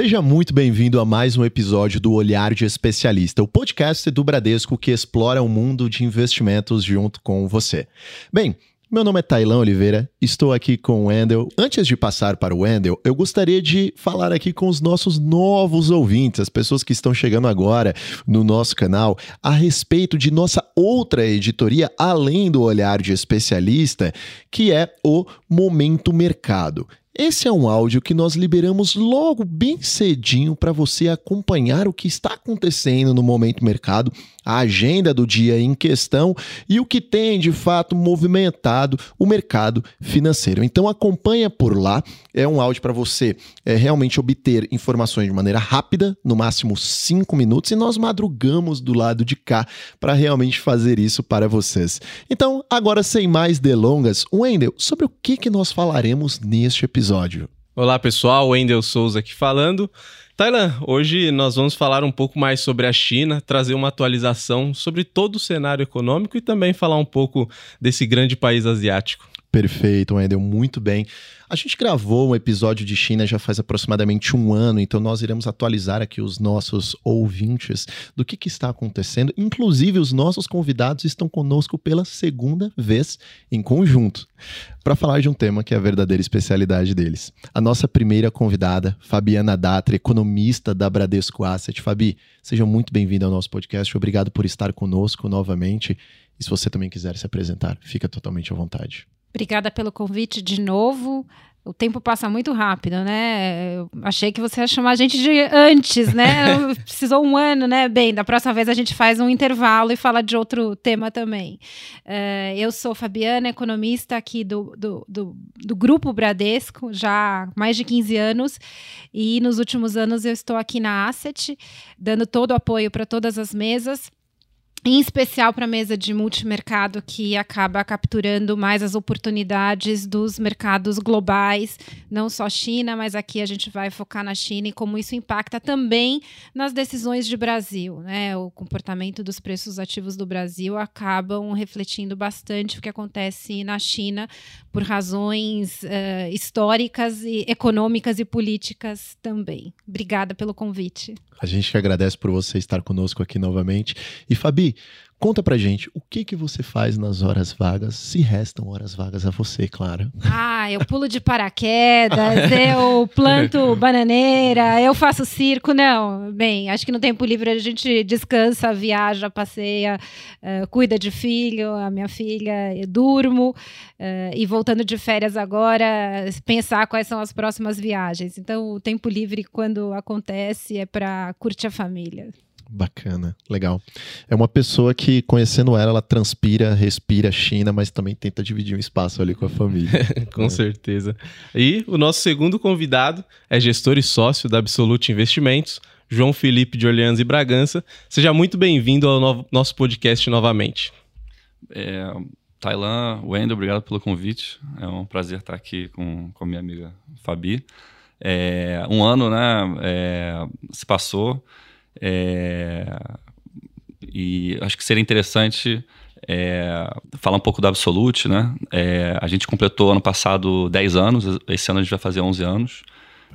Seja muito bem-vindo a mais um episódio do Olhar de Especialista, o podcast do Bradesco que explora o mundo de investimentos junto com você. Bem, meu nome é Tailan Oliveira, estou aqui com o Wendel. Antes de passar para o Wendel, eu gostaria de falar aqui com os nossos novos ouvintes, as pessoas que estão chegando agora no nosso canal, a respeito de nossa outra editoria, além do olhar de especialista, que é o Momento Mercado. Esse é um áudio que nós liberamos logo bem cedinho para você acompanhar o que está acontecendo no momento mercado, a agenda do dia em questão e o que tem de fato movimentado o mercado financeiro. Então acompanha por lá, é um áudio para você é, realmente obter informações de maneira rápida, no máximo cinco minutos, e nós madrugamos do lado de cá para realmente fazer isso para vocês. Então, agora sem mais delongas, Wendel, sobre o que, que nós falaremos neste episódio? Olá pessoal, Wendel Souza aqui falando. Tailan, hoje nós vamos falar um pouco mais sobre a China, trazer uma atualização sobre todo o cenário econômico e também falar um pouco desse grande país asiático. Perfeito, Wendel, muito bem. A gente gravou um episódio de China já faz aproximadamente um ano, então nós iremos atualizar aqui os nossos ouvintes do que, que está acontecendo. Inclusive, os nossos convidados estão conosco pela segunda vez em conjunto para falar de um tema que é a verdadeira especialidade deles. A nossa primeira convidada, Fabiana Datra, economista da Bradesco Asset. Fabi, seja muito bem-vinda ao nosso podcast. Obrigado por estar conosco novamente. E se você também quiser se apresentar, fica totalmente à vontade. Obrigada pelo convite de novo. O tempo passa muito rápido, né? Eu achei que você ia chamar a gente de antes, né? Precisou um ano, né? Bem, da próxima vez a gente faz um intervalo e fala de outro tema também. Uh, eu sou Fabiana, economista aqui do, do, do, do, Grupo Bradesco, já há mais de 15 anos. E nos últimos anos eu estou aqui na Asset, dando todo o apoio para todas as mesas em especial para a mesa de multimercado, que acaba capturando mais as oportunidades dos mercados globais, não só China, mas aqui a gente vai focar na China e como isso impacta também nas decisões de Brasil. Né? O comportamento dos preços ativos do Brasil acabam refletindo bastante o que acontece na China por razões uh, históricas e econômicas e políticas também. Obrigada pelo convite. A gente que agradece por você estar conosco aqui novamente. E Fabi, Conta pra gente, o que que você faz nas horas vagas, se restam horas vagas a você, claro. Ah, eu pulo de paraquedas, eu planto bananeira, eu faço circo, não. Bem, acho que no tempo livre a gente descansa, viaja, passeia, uh, cuida de filho, a minha filha, eu durmo. Uh, e voltando de férias agora, pensar quais são as próximas viagens. Então, o tempo livre, quando acontece, é para curtir a família. Bacana, legal. É uma pessoa que, conhecendo ela, ela transpira, respira China, mas também tenta dividir um espaço ali com a família. com é. certeza. E o nosso segundo convidado é gestor e sócio da Absolute Investimentos, João Felipe de Orleans e Bragança. Seja muito bem-vindo ao no nosso podcast novamente. É, Tailan, Wendel, obrigado pelo convite. É um prazer estar aqui com, com minha amiga Fabi. É, um ano, né, é, se passou. É, e acho que seria interessante é, falar um pouco da Absolute, né? É, a gente completou ano passado 10 anos, esse ano a gente vai fazer 11 anos.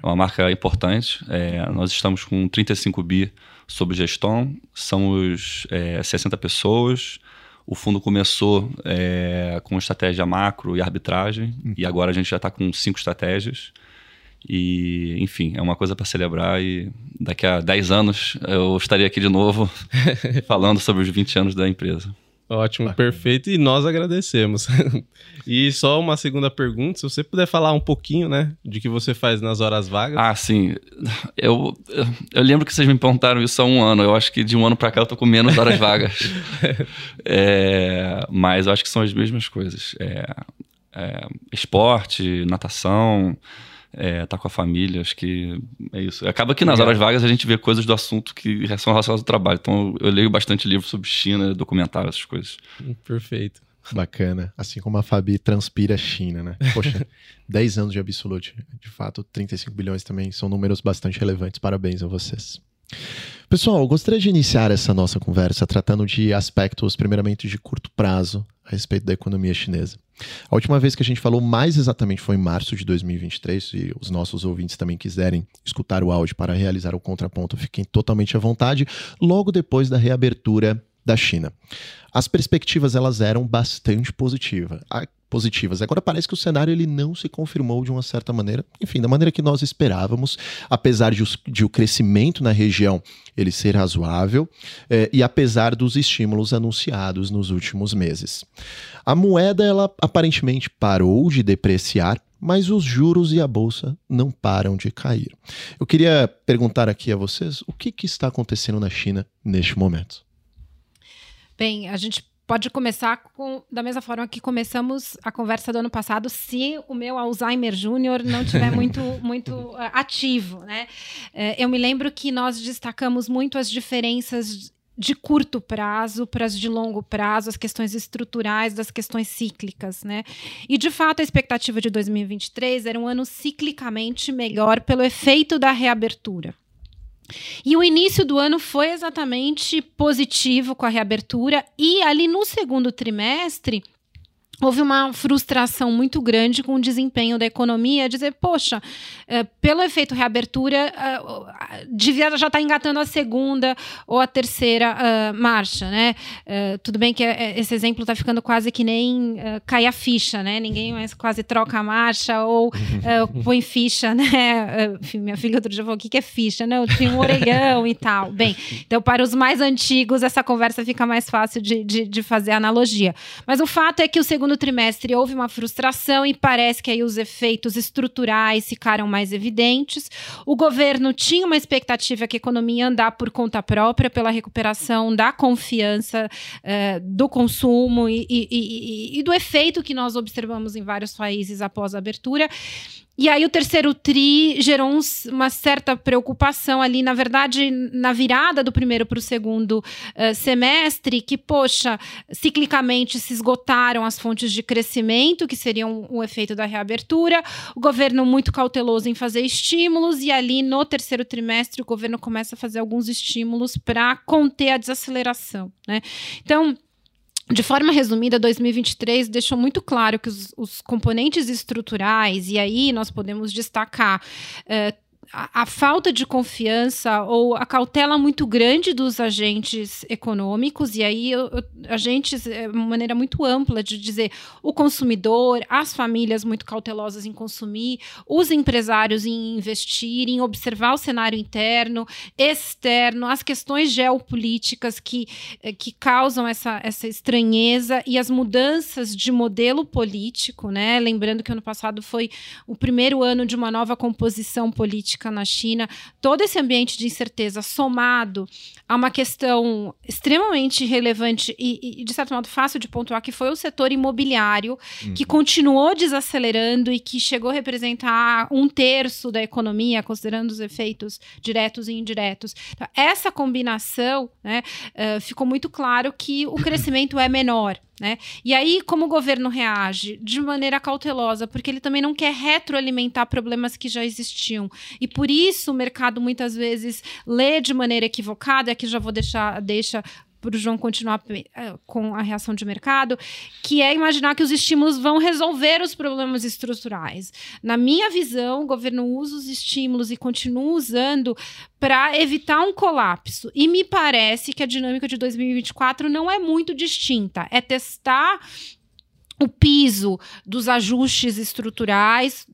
É uma marca importante. É, nós estamos com 35 bi sob gestão, somos é, 60 pessoas. O fundo começou é, com estratégia macro e arbitragem, e agora a gente já está com cinco estratégias. E, enfim, é uma coisa para celebrar e daqui a 10 anos eu estaria aqui de novo falando sobre os 20 anos da empresa. Ótimo, perfeito. E nós agradecemos. e só uma segunda pergunta, se você puder falar um pouquinho, né, de que você faz nas horas vagas. Ah, sim. Eu, eu lembro que vocês me perguntaram isso há um ano. Eu acho que de um ano para cá eu tô com menos horas vagas. é, mas eu acho que são as mesmas coisas. É, é, esporte, natação é, tá com a família, acho que é isso. Acaba que nas horas vagas a gente vê coisas do assunto que são relacionadas ao trabalho. Então eu leio bastante livro sobre China, documentários, essas coisas. Perfeito. Bacana. Assim como a Fabi transpira China, né? Poxa, 10 anos de Absolute. De fato, 35 bilhões também são números bastante relevantes. Parabéns a vocês. Pessoal, eu gostaria de iniciar essa nossa conversa tratando de aspectos, primeiramente, de curto prazo a respeito da economia chinesa. A última vez que a gente falou mais exatamente foi em março de 2023, e os nossos ouvintes também quiserem escutar o áudio para realizar o contraponto, fiquem totalmente à vontade, logo depois da reabertura da China. As perspectivas elas eram bastante positiva, positivas. Agora parece que o cenário ele não se confirmou de uma certa maneira, enfim, da maneira que nós esperávamos, apesar de, os, de o crescimento na região ele ser razoável eh, e apesar dos estímulos anunciados nos últimos meses. A moeda ela aparentemente parou de depreciar mas os juros e a bolsa não param de cair. Eu queria perguntar aqui a vocês o que, que está acontecendo na China neste momento. Bem, a gente pode começar com, da mesma forma que começamos a conversa do ano passado, se o meu Alzheimer Júnior não tiver muito, muito uh, ativo, né? Uh, eu me lembro que nós destacamos muito as diferenças de curto prazo para as de longo prazo, as questões estruturais das questões cíclicas, né? E de fato a expectativa de 2023 era um ano ciclicamente melhor pelo efeito da reabertura. E o início do ano foi exatamente positivo com a reabertura, e ali no segundo trimestre houve uma frustração muito grande com o desempenho da economia, dizer, poxa, é, pelo efeito reabertura, uh, devia já estar tá engatando a segunda ou a terceira marcha, né? Uh, tudo bem que esse exemplo está ficando quase que nem cair a ficha, né? Ninguém mais quase troca a marcha ou põe ficha, né? Minha filha outro dia falou, o que, é ficha? Não, tinha um orelhão e tal. Bem, então para os mais antigos essa conversa fica mais fácil de, de, de fazer analogia. Mas o fato é que o segundo segundo trimestre houve uma frustração e parece que aí os efeitos estruturais ficaram mais evidentes. O governo tinha uma expectativa que a economia ia andar por conta própria pela recuperação da confiança eh, do consumo e, e, e, e do efeito que nós observamos em vários países após a abertura. E aí o terceiro tri gerou um, uma certa preocupação ali, na verdade, na virada do primeiro para o segundo uh, semestre, que, poxa, ciclicamente se esgotaram as fontes de crescimento, que seriam o efeito da reabertura, o governo muito cauteloso em fazer estímulos, e ali no terceiro trimestre o governo começa a fazer alguns estímulos para conter a desaceleração. Né? Então, de forma resumida, 2023 deixou muito claro que os, os componentes estruturais, e aí nós podemos destacar uh, a, falta de confiança ou a cautela muito grande dos agentes econômicos, e aí eu, eu, agentes é uma maneira muito ampla de dizer o consumidor, as famílias muito cautelosas em consumir, os empresários em investir, em observar o cenário interno, externo, as questões geopolíticas que, eh, que causam essa, essa estranheza e as mudanças de modelo político, né? Lembrando que ano passado foi o primeiro ano de uma nova composição política política na China, todo esse ambiente de incerteza somado a uma questão extremamente relevante e, e de certo modo, fácil de pontuar, que foi o setor imobiliário, uhum. que continuou desacelerando e que chegou a representar um terço da economia, considerando os efeitos diretos e indiretos. Então, essa combinação né, uh, ficou muito claro que o crescimento é menor. Né? E aí, como o governo reage? De maneira cautelosa, porque ele também não quer retroalimentar problemas que já existiam. E por isso o mercado muitas vezes lê de maneira equivocada, aqui já vou deixar deixa para o João continuar eh, com a reação de mercado, que é imaginar que os estímulos vão resolver os problemas estruturais. Na minha visão, o governo usa os estímulos e continua usando para evitar um colapso. E me parece que a dinâmica de 2024 não é muito distinta. É testar o piso dos ajustes estruturais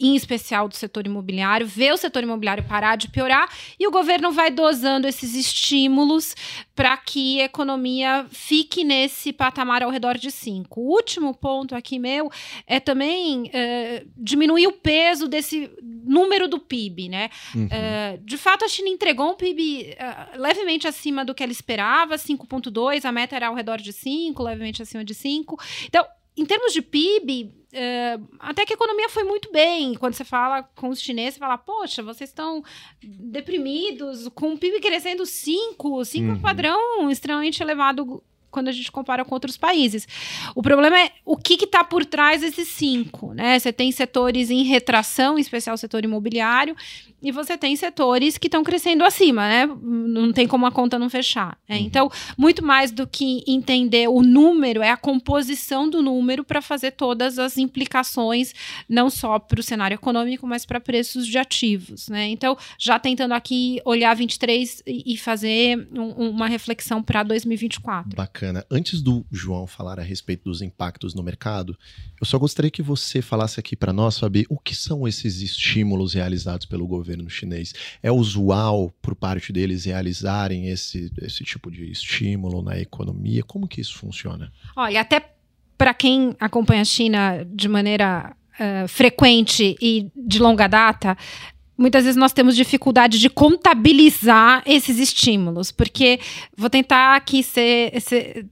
em especial do setor imobiliário, ver o setor imobiliário parar de piorar e o governo vai dosando esses estímulos para que a economia fique nesse patamar ao redor de 5. O último ponto aqui meu é também é, diminuir o peso desse número do PIB, né? Uhum. É, de fato, a China entregou um PIB é, levemente acima do que ela esperava, 5,2, a meta era ao redor de 5, levemente acima de 5. Então, em termos de PIB, Uh, até que a economia foi muito bem. Quando você fala com os chineses, você fala, poxa, vocês estão deprimidos, com o PIB crescendo 5, 5 uhum. é um padrão extremamente elevado quando a gente compara com outros países. O problema é o que está por trás desses cinco, né? Você tem setores em retração, em especial o setor imobiliário, e você tem setores que estão crescendo acima, né? Não tem como a conta não fechar. Né? Uhum. Então, muito mais do que entender o número, é a composição do número para fazer todas as implicações, não só para o cenário econômico, mas para preços de ativos, né? Então, já tentando aqui olhar 23 e fazer um, uma reflexão para 2024. Bacana. Antes do João falar a respeito dos impactos no mercado, eu só gostaria que você falasse aqui para nós, Fabi, o que são esses estímulos realizados pelo governo chinês? É usual por parte deles realizarem esse, esse tipo de estímulo na economia? Como que isso funciona? Olha, até para quem acompanha a China de maneira uh, frequente e de longa data, muitas vezes nós temos dificuldade de contabilizar esses estímulos, porque vou tentar aqui ser, ser,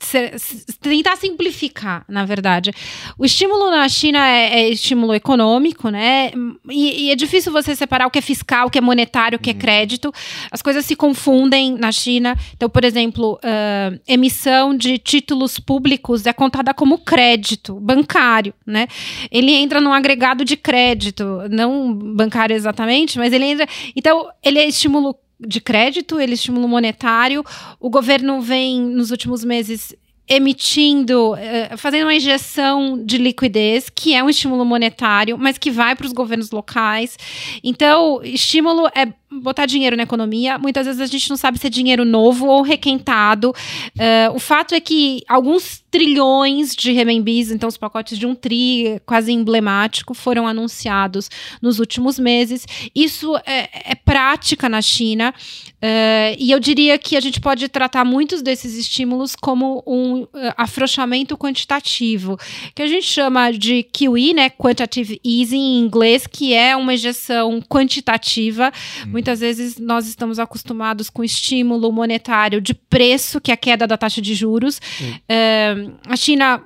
ser, tentar simplificar, na verdade. O estímulo na China é, é estímulo econômico, né? E, e, é difícil você separar o que é fiscal, o que é monetário, o que é uhum. crédito. As coisas se confundem na China. Então, por exemplo, uh, emissão de títulos públicos é contada como crédito bancário, né? Ele entra num agregado de crédito, não bancário exatamente, mas ele entra. Então, ele é estímulo de crédito, ele é estímulo monetário. O governo vem, nos últimos meses, emitindo, uh, fazendo uma injeção de liquidez, que é um estímulo monetário, mas que vai para os governos locais. Então, estímulo é botar dinheiro na economia. Muitas vezes a gente não sabe se é dinheiro novo ou requentado. Uh, o fato é que alguns trilhões de renminbis, então os pacotes de um tri quase emblemático, foram anunciados nos últimos meses. Isso é, é prática na China. Uh, e eu diria que a gente pode tratar muitos desses estímulos como um uh, afrouxamento quantitativo, que a gente chama de QE, né, Quantitative Easing em inglês, que é uma injeção quantitativa. Hum Muitas vezes nós estamos acostumados com estímulo monetário de preço, que é a queda da taxa de juros. É, a China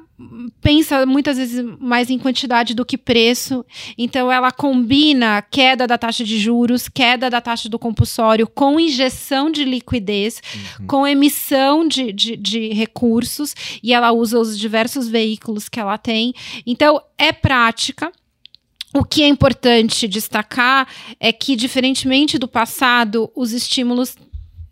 pensa muitas vezes mais em quantidade do que preço. Então, ela combina queda da taxa de juros, queda da taxa do compulsório com injeção de liquidez, uhum. com emissão de, de, de, recursos, e ela usa os diversos veículos que ela tem. Então, é prática. O que é importante destacar é que, diferentemente do passado, os estímulos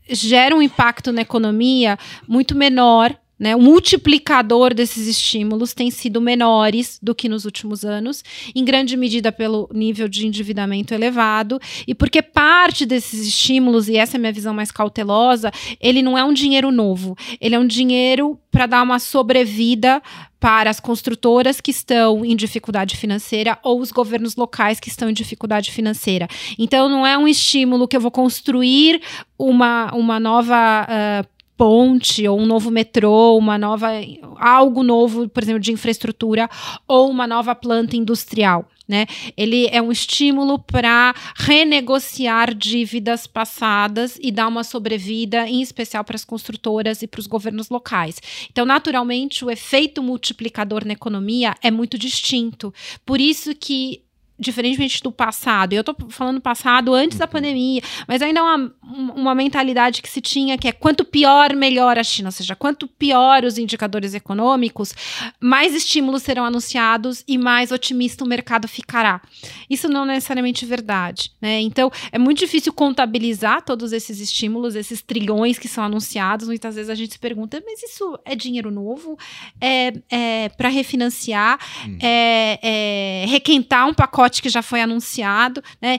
geram um impacto na economia muito menor né, o multiplicador desses estímulos tem sido menores do que nos últimos anos, em grande medida pelo nível de endividamento elevado. E porque parte desses estímulos, e essa é a minha visão mais cautelosa, ele não é um dinheiro novo, ele é um dinheiro para dar uma sobrevida para as construtoras que estão em dificuldade financeira ou os governos locais que estão em dificuldade financeira. Então, não é um estímulo que eu vou construir uma, uma nova uh, ponte ou um novo metrô, uma nova algo novo, por exemplo, de infraestrutura ou uma nova planta industrial. Né? Ele é um estímulo para renegociar dívidas passadas e dar uma sobrevida, em especial para as construtoras e para os governos locais. Então, naturalmente, o efeito multiplicador na economia é muito distinto. Por isso que diferentemente do passado, eu tô falando passado antes da uhum. pandemia, mas ainda é uma, uma mentalidade que se tinha que é quanto pior, melhor a China, ou seja, quanto pior os indicadores econômicos, mais estímulos serão anunciados e mais otimista o mercado ficará. Isso não é necessariamente verdade, né? Então, é muito difícil contabilizar todos esses estímulos, esses trilhões que são anunciados. Muitas vezes a gente se pergunta, mas isso é dinheiro novo? É, é para refinanciar? Hum. É, é requentar um pacote pacote que já foi anunciado, né?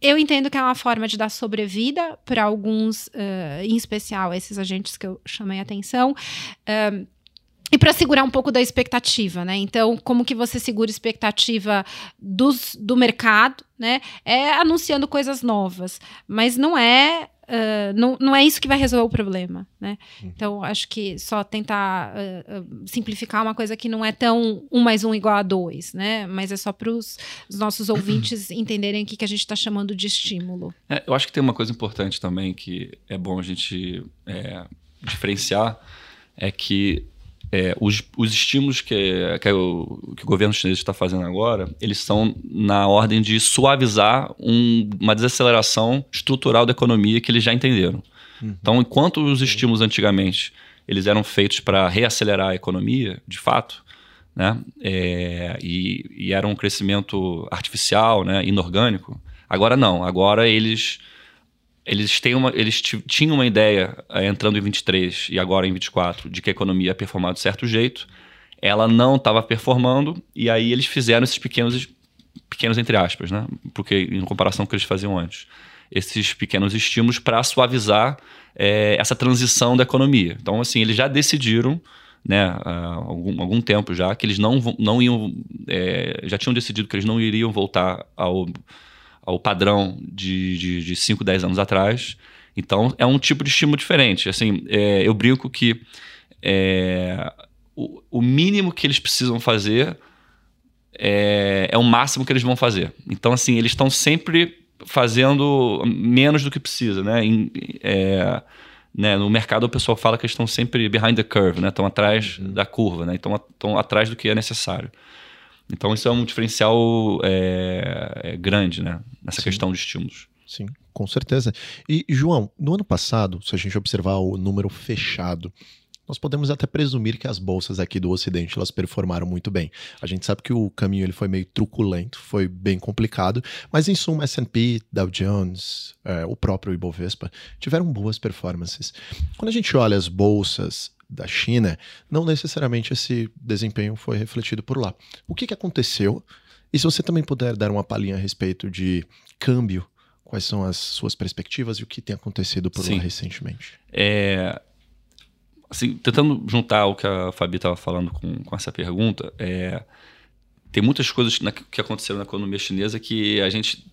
Eu entendo que é uma forma de dar sobrevida para alguns, uh, em especial esses agentes que eu chamei a atenção. Uh, e para segurar um pouco da expectativa, né? Então, como que você segura expectativa dos, do mercado, né? É anunciando coisas novas, mas não é Uh, não, não é isso que vai resolver o problema, né? Uhum. Então, acho que só tentar uh, uh, simplificar uma coisa que não é tão um mais um igual a dois, né? Mas é só para os nossos ouvintes entenderem o que, que a gente está chamando de estímulo. É, eu acho que tem uma coisa importante também que é bom a gente é, diferenciar, é que é, os, os, estímulos que, que, o, que, o, governo chinês está fazendo agora, eles são na ordem de suavizar um, uma desaceleração estrutural da economia que eles já entenderam. Uhum. Então, enquanto os estímulos antigamente eles eram feitos para reacelerar a economia, de fato, né, é, e, e, era um crescimento artificial, né, inorgânico, Agora não, agora eles eles têm uma eles tinham uma ideia é, entrando em 23 e agora em 24 de que a economia ia performar de certo jeito. Ela não estava performando e aí eles fizeram esses pequenos pequenos entre aspas, né? Porque em comparação com o que eles faziam antes, esses pequenos estímulos para suavizar é, essa transição da economia. Então, assim, eles já decidiram, né, há algum, algum tempo já, que eles não, não iam, é, já tinham decidido que eles não iriam voltar ao, ao padrão de, de, de 5, 10 anos atrás. Então, é um tipo de estímulo diferente. Assim, é, eu brinco que é, o, o mínimo que eles precisam fazer é, é o máximo que eles vão fazer. Então, assim, eles estão sempre fazendo menos do que precisa, né? Em, é, né? No mercado o pessoal fala que eles estão sempre behind the curve, né? Estão atrás uhum. da curva, né? Então estão atrás do que é necessário. Então isso é um diferencial é, é grande, né? Nessa Sim. questão de estímulos. Sim, com certeza. E João, no ano passado, se a gente observar o número fechado nós podemos até presumir que as bolsas aqui do Ocidente elas performaram muito bem. A gente sabe que o caminho ele foi meio truculento, foi bem complicado, mas em suma S&P, Dow Jones, é, o próprio Ibovespa tiveram boas performances. Quando a gente olha as bolsas da China, não necessariamente esse desempenho foi refletido por lá. O que, que aconteceu? E se você também puder dar uma palhinha a respeito de câmbio, quais são as suas perspectivas e o que tem acontecido por Sim. lá recentemente? É, assim, tentando juntar o que a Fabi estava falando com, com essa pergunta, é, tem muitas coisas na, que aconteceram na economia chinesa que a gente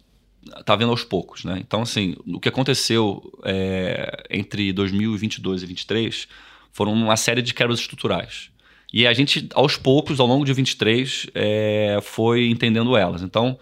está vendo aos poucos, né? Então, assim, o que aconteceu é, entre 2022 e 2023 foram uma série de quebras estruturais. E a gente, aos poucos, ao longo de 23, é, foi entendendo elas. Então,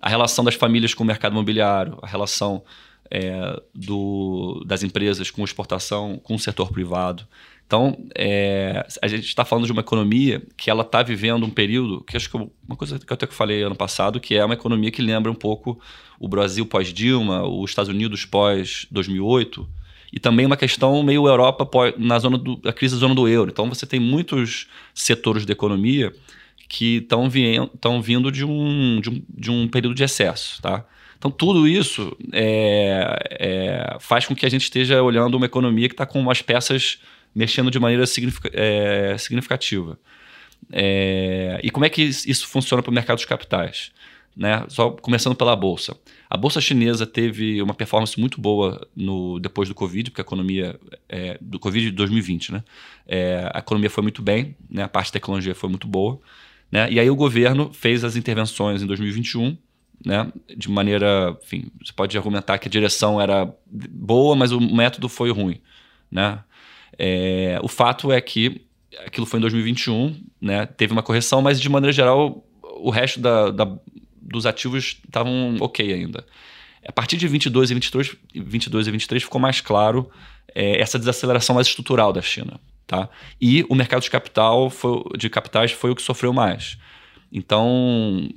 a relação das famílias com o mercado imobiliário, a relação é, do, das empresas com exportação, com o setor privado, então, é, a gente está falando de uma economia que ela está vivendo um período que acho que uma coisa que eu até falei ano passado, que é uma economia que lembra um pouco o Brasil pós-Dilma, os Estados Unidos pós-2008, e também uma questão meio Europa na zona do, da crise da zona do euro. Então, você tem muitos setores da economia que estão vindo de um, de, um, de um período de excesso, tá? Então, tudo isso é, é, faz com que a gente esteja olhando uma economia que está com umas peças mexendo de maneira é, significativa. É, e como é que isso funciona para o mercado de capitais? Né? Só começando pela bolsa. A bolsa chinesa teve uma performance muito boa no depois do Covid, porque a economia é, do Covid de 2020, né? É, a economia foi muito bem, né? A parte da tecnologia foi muito boa, né? E aí o governo fez as intervenções em 2021, né? De maneira, enfim, você pode argumentar que a direção era boa, mas o método foi ruim, né? É, o fato é que aquilo foi em 2021, né? Teve uma correção, mas de maneira geral o resto da, da, dos ativos estavam ok ainda. A partir de 22 e 23, 22 e 23 ficou mais claro é, essa desaceleração mais estrutural da China, tá? E o mercado de capital foi, de capitais foi o que sofreu mais. Então,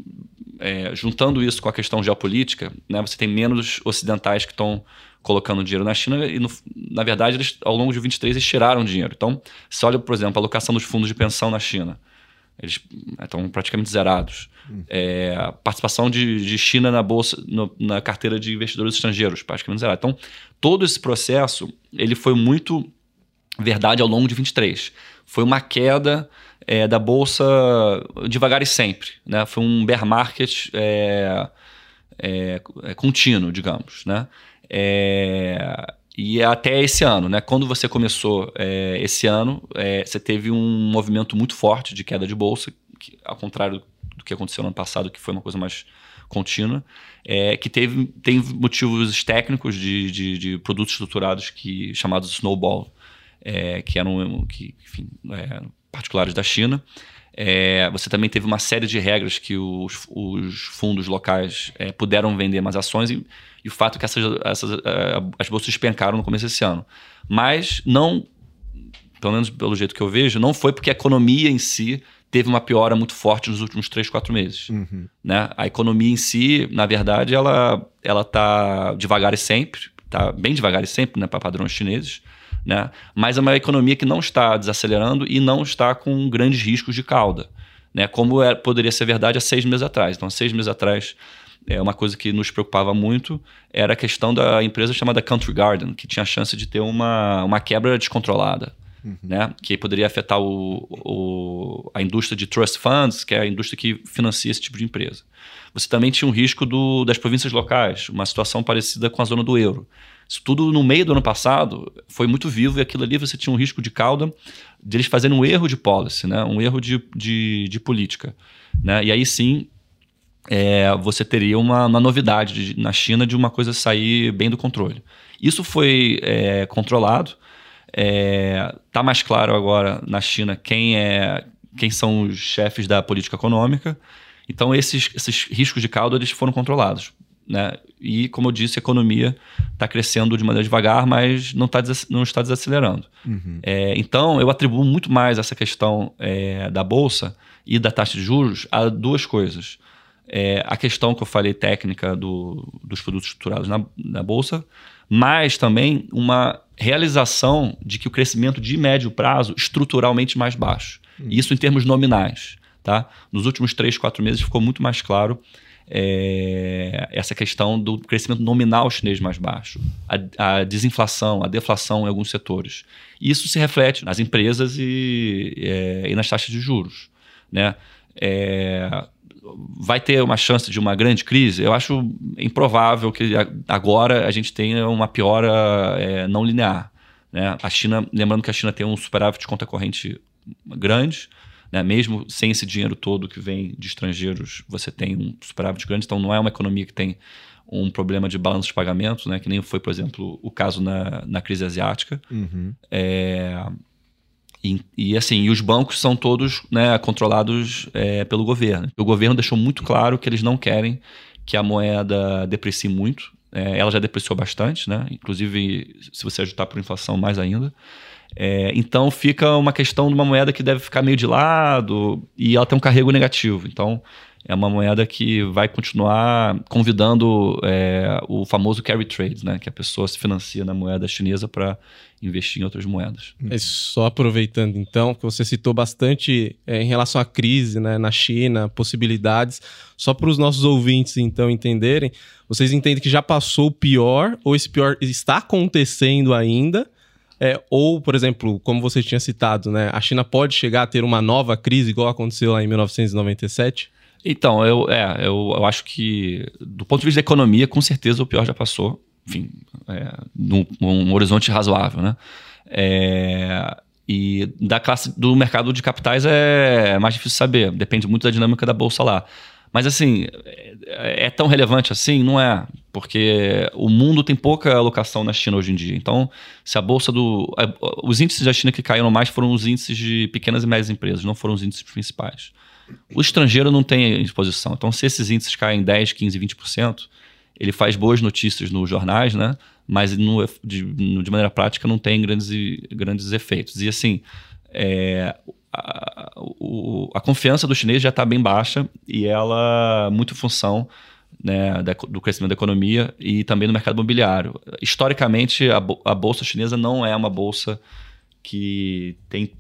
é, juntando isso com a questão geopolítica, né, você tem menos ocidentais que estão colocando dinheiro na China e, no, na verdade, eles, ao longo de 23 eles tiraram dinheiro. Então, se olha, por exemplo, a alocação dos fundos de pensão na China, eles estão praticamente zerados. Hum. É, participação de, de China na bolsa, no, na carteira de investidores estrangeiros, praticamente zerada. Então, todo esse processo ele foi muito verdade ao longo de 23. Foi uma queda é, da bolsa devagar e sempre. Né? Foi um bear market é, é, é contínuo, digamos. Né? É, e até esse ano, né? Quando você começou é, esse ano, é, você teve um movimento muito forte de queda de bolsa, que, ao contrário do que aconteceu no ano passado, que foi uma coisa mais contínua, é, que teve, tem motivos técnicos de, de, de produtos estruturados que chamados snowball, é, que eram que, enfim, é, particulares da China. É, você também teve uma série de regras que os, os fundos locais é, puderam vender mais ações e, e, o fato é que essas, essas, é, as bolsas despencaram no começo desse ano. Mas não, pelo menos pelo jeito que eu vejo, não foi porque a economia em si teve uma piora muito forte nos últimos três, quatro meses. Uhum. Né? A economia em si, na verdade, ela ela está devagar e sempre, está bem devagar e sempre né, para padrões chineses né? mas é uma economia que não está desacelerando e não está com grandes riscos de cauda, né? como é, poderia ser verdade há seis meses atrás. Então, há seis meses atrás, é uma coisa que nos preocupava muito era a questão da empresa chamada Country Garden, que tinha a chance de ter uma, uma quebra descontrolada. Uhum. Né, que poderia afetar o, o, a indústria de trust funds, que é a indústria que financia esse tipo de empresa. Você também tinha um risco do, das províncias locais, uma situação parecida com a zona do euro. Isso tudo no meio do ano passado foi muito vivo e aquilo ali você tinha um risco de cauda de eles fazerem um erro de policy, né? um erro de, de, de política. Né? E aí sim é, você teria uma, uma novidade de, na China de uma coisa sair bem do controle. Isso foi é, controlado. Está é, mais claro agora na China quem, é, quem são os chefes da política econômica. Então, esses, esses riscos de cauda eles foram controlados. Né? E, como eu disse, a economia está crescendo de maneira devagar, mas não, tá, não está desacelerando. Uhum. É, então, eu atribuo muito mais essa questão é, da Bolsa e da taxa de juros a duas coisas. É, a questão que eu falei técnica do, dos produtos estruturados na, na Bolsa, mas também uma realização de que o crescimento de médio prazo estruturalmente mais baixo. Uhum. Isso em termos nominais. Tá? Nos últimos três, quatro meses ficou muito mais claro é, essa questão do crescimento nominal chinês mais baixo, a, a, desinflação, a deflação em alguns setores. Isso se reflete nas empresas e, é, e nas taxas de juros. Né? É, vai ter uma chance de uma grande crise? Eu acho improvável que agora a gente tenha uma piora é, não linear. Né? A China, lembrando que a China tem um superávit de conta corrente grande, né? Mesmo sem esse dinheiro todo que vem de estrangeiros, você tem um superávit grande, então não é uma economia que tem um problema de balanço de pagamentos, né? que nem foi, por exemplo, o caso na, na crise asiática. Uhum. É, e, e, assim, e os bancos são todos né, controlados é, pelo governo. O governo deixou muito claro que eles não querem que a moeda deprecie muito. É, ela já depreciou bastante, né? inclusive se você ajustar por inflação, mais ainda. É, então fica uma questão de uma moeda que deve ficar meio de lado e ela tem um carrego negativo. Então é uma moeda que vai continuar convidando é, o famoso carry trade, né? Que a pessoa se financia na moeda chinesa para investir em outras moedas. É só aproveitando então, que você citou bastante é, em relação à crise né, na China, possibilidades. Só para os nossos ouvintes então entenderem, vocês entendem que já passou o pior ou esse pior está acontecendo ainda? É, ou, por exemplo, como você tinha citado, né, a China pode chegar a ter uma nova crise, igual aconteceu lá em 1997? Então, eu, é, eu, eu acho que, do ponto de vista da economia, com certeza o pior já passou. Enfim, é, num, num horizonte razoável, né? É, e da classe do mercado de capitais é mais difícil saber, depende muito da dinâmica da bolsa lá. Mas assim, é, é tão relevante assim? Não é, porque o mundo tem pouca alocação na China hoje em dia. Então, se a bolsa do. Os índices da China que caíram mais foram os índices de pequenas e médias empresas, não foram os índices principais. O estrangeiro não tem exposição. Então, se esses índices caem 10, 15, 20%, ele faz boas notícias nos jornais, né? Mas no, de, de maneira prática não tem grandes, grandes efeitos. E assim, é, a, o, a confiança do chinês já está bem baixa e ela muito função né, da, do crescimento da economia e também no mercado imobiliário. Historicamente, a, a bolsa chinesa não é uma bolsa que tem,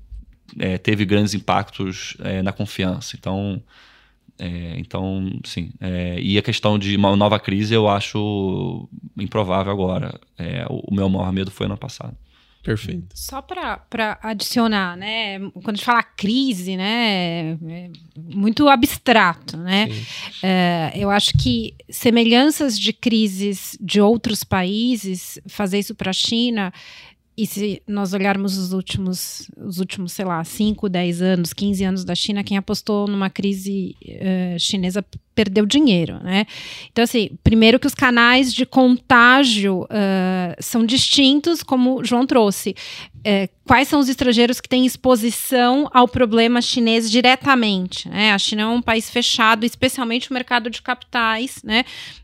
é, teve grandes impactos é, na confiança. Então, é, então sim. É, e a questão de uma nova crise eu acho improvável agora. É, o, o meu maior medo foi ano passado. Perfeito. Só para adicionar, né? Quando a gente fala crise, né? É muito abstrato, né? É, eu acho que semelhanças de crises de outros países, fazer isso para a China, e se nós olharmos os últimos, os últimos, sei lá, 5, 10 anos, 15 anos da China, quem apostou numa crise uh, chinesa perdeu dinheiro, né? Então, assim, primeiro que os canais de contágio uh, são distintos, como o João trouxe. É, quais são os estrangeiros que têm exposição ao problema chinês diretamente? Né? A China é um país fechado, especialmente o mercado de capitais, né?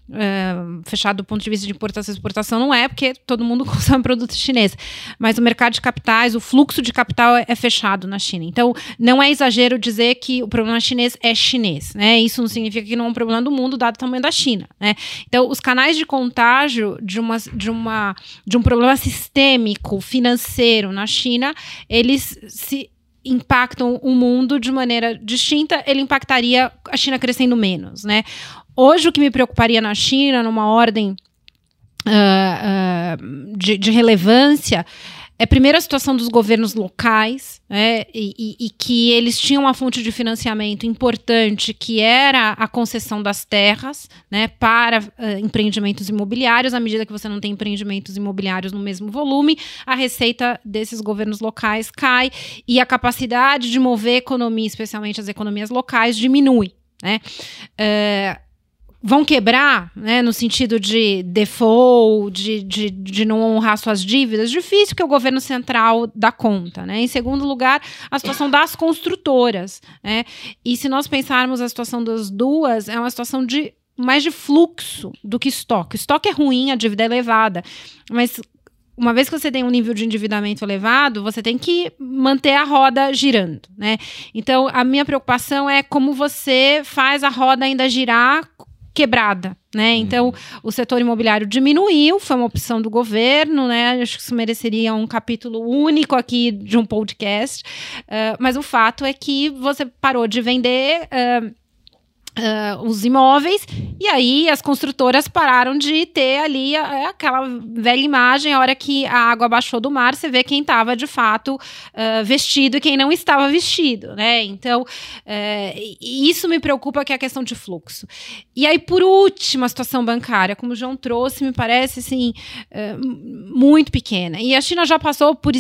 Uh, fechado do ponto de vista de importação e exportação não é, porque todo mundo consome produto chinês. Mas o mercado de capitais, o fluxo de capital é, é, fechado na China. Então, não é exagero dizer que o problema chinês é chinês. Né? Isso não significa que não é um problema do mundo, dado o tamanho da China. Né? Então, os canais de contágio de, uma, de, uma, de um problema sistêmico financeiro na China, eles se impactam o mundo de maneira distinta, ele impactaria a China crescendo menos, né? hoje o que me preocuparia na China, numa ordem uh, uh, de, de relevância, é primeiro a situação dos governos locais, né, e, e, que eles tinham uma fonte de financiamento importante, que era a concessão das terras né, para uh, empreendimentos imobiliários. À medida que você não tem empreendimentos imobiliários no mesmo volume, a receita desses governos locais cai e a capacidade de mover economia, especialmente as economias locais, diminui. Né? Uh, vão quebrar, né, no sentido de default, de, de, de não honrar suas dívidas, difícil que o governo central dá conta. Né? Em segundo lugar, a situação das construtoras. Né? E se nós pensarmos a situação das duas, é uma situação de mais de fluxo do que estoque. Estoque é ruim, a dívida é elevada, mas uma vez que você tem um nível de endividamento elevado, você tem que manter a roda girando, né? Então, a minha preocupação é como você faz a roda ainda girar quebrada, né? Uhum. Então, o setor imobiliário diminuiu, foi uma opção do governo, né? Acho que isso mereceria um capítulo único aqui de um podcast. Uh, mas o fato é que você parou de vender. Uh, Uh, os imóveis, e aí as construtoras pararam de ter ali a, aquela velha imagem, a hora que a água baixou do mar, você vê quem estava de fato uh, vestido e quem não estava vestido, né? Então, uh, isso me preocupa que é a questão de fluxo. E aí, por último, a situação bancária, como o João trouxe, me parece assim, muito pequena. E a China já passou por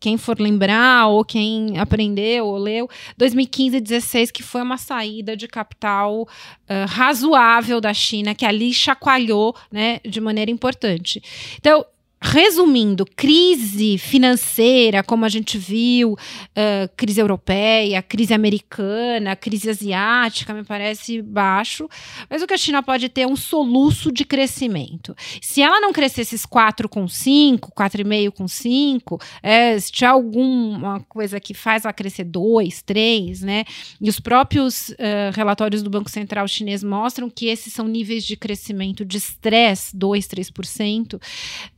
quem for lembrar ou quem aprendeu ou leu, 2015 e 2016, que foi uma saída de capital uh, razoável da China, que ali chacoalhou né, de maneira importante. Então, resumindo, crise financeira, como a gente viu, uh, crise europeia, crise americana, crise asiática, me parece baixo. Mas o que a China pode ter é um soluço de crescimento. Se ela não crescer esses 4,5, 4,5 com 5, é, se tiver alguma coisa que faz ela crescer 2, 3, né? E os próprios uh, relatórios do Banco Central chinês mostram que esses são níveis de crescimento de estresse, 2, 3%.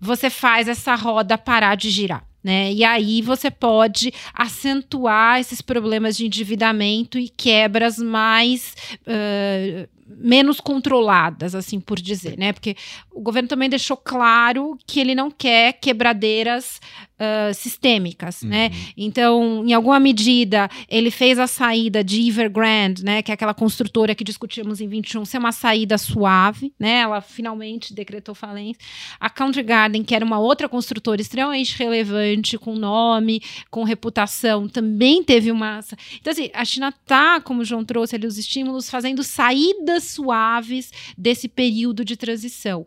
Você faz essa roda parar de girar. Né? E aí você pode acentuar esses problemas de endividamento e quebras mais uh, menos controladas, assim por dizer, né? Porque o governo também deixou claro que ele não quer quebradeiras uh, sistêmicas, né? uhum. né? Então, em alguma medida, ele fez a saída de Evergrande, né? Que é aquela construtora que discutimos em 21, ser uma saída suave, né? Ela finalmente decretou falência. A Country Garden, que era uma outra construtora extremamente relevante, com nome, com reputação, também teve uma. Então, assim, a China tá, como o João trouxe ali os estímulos, fazendo saídas suaves desse período de transição.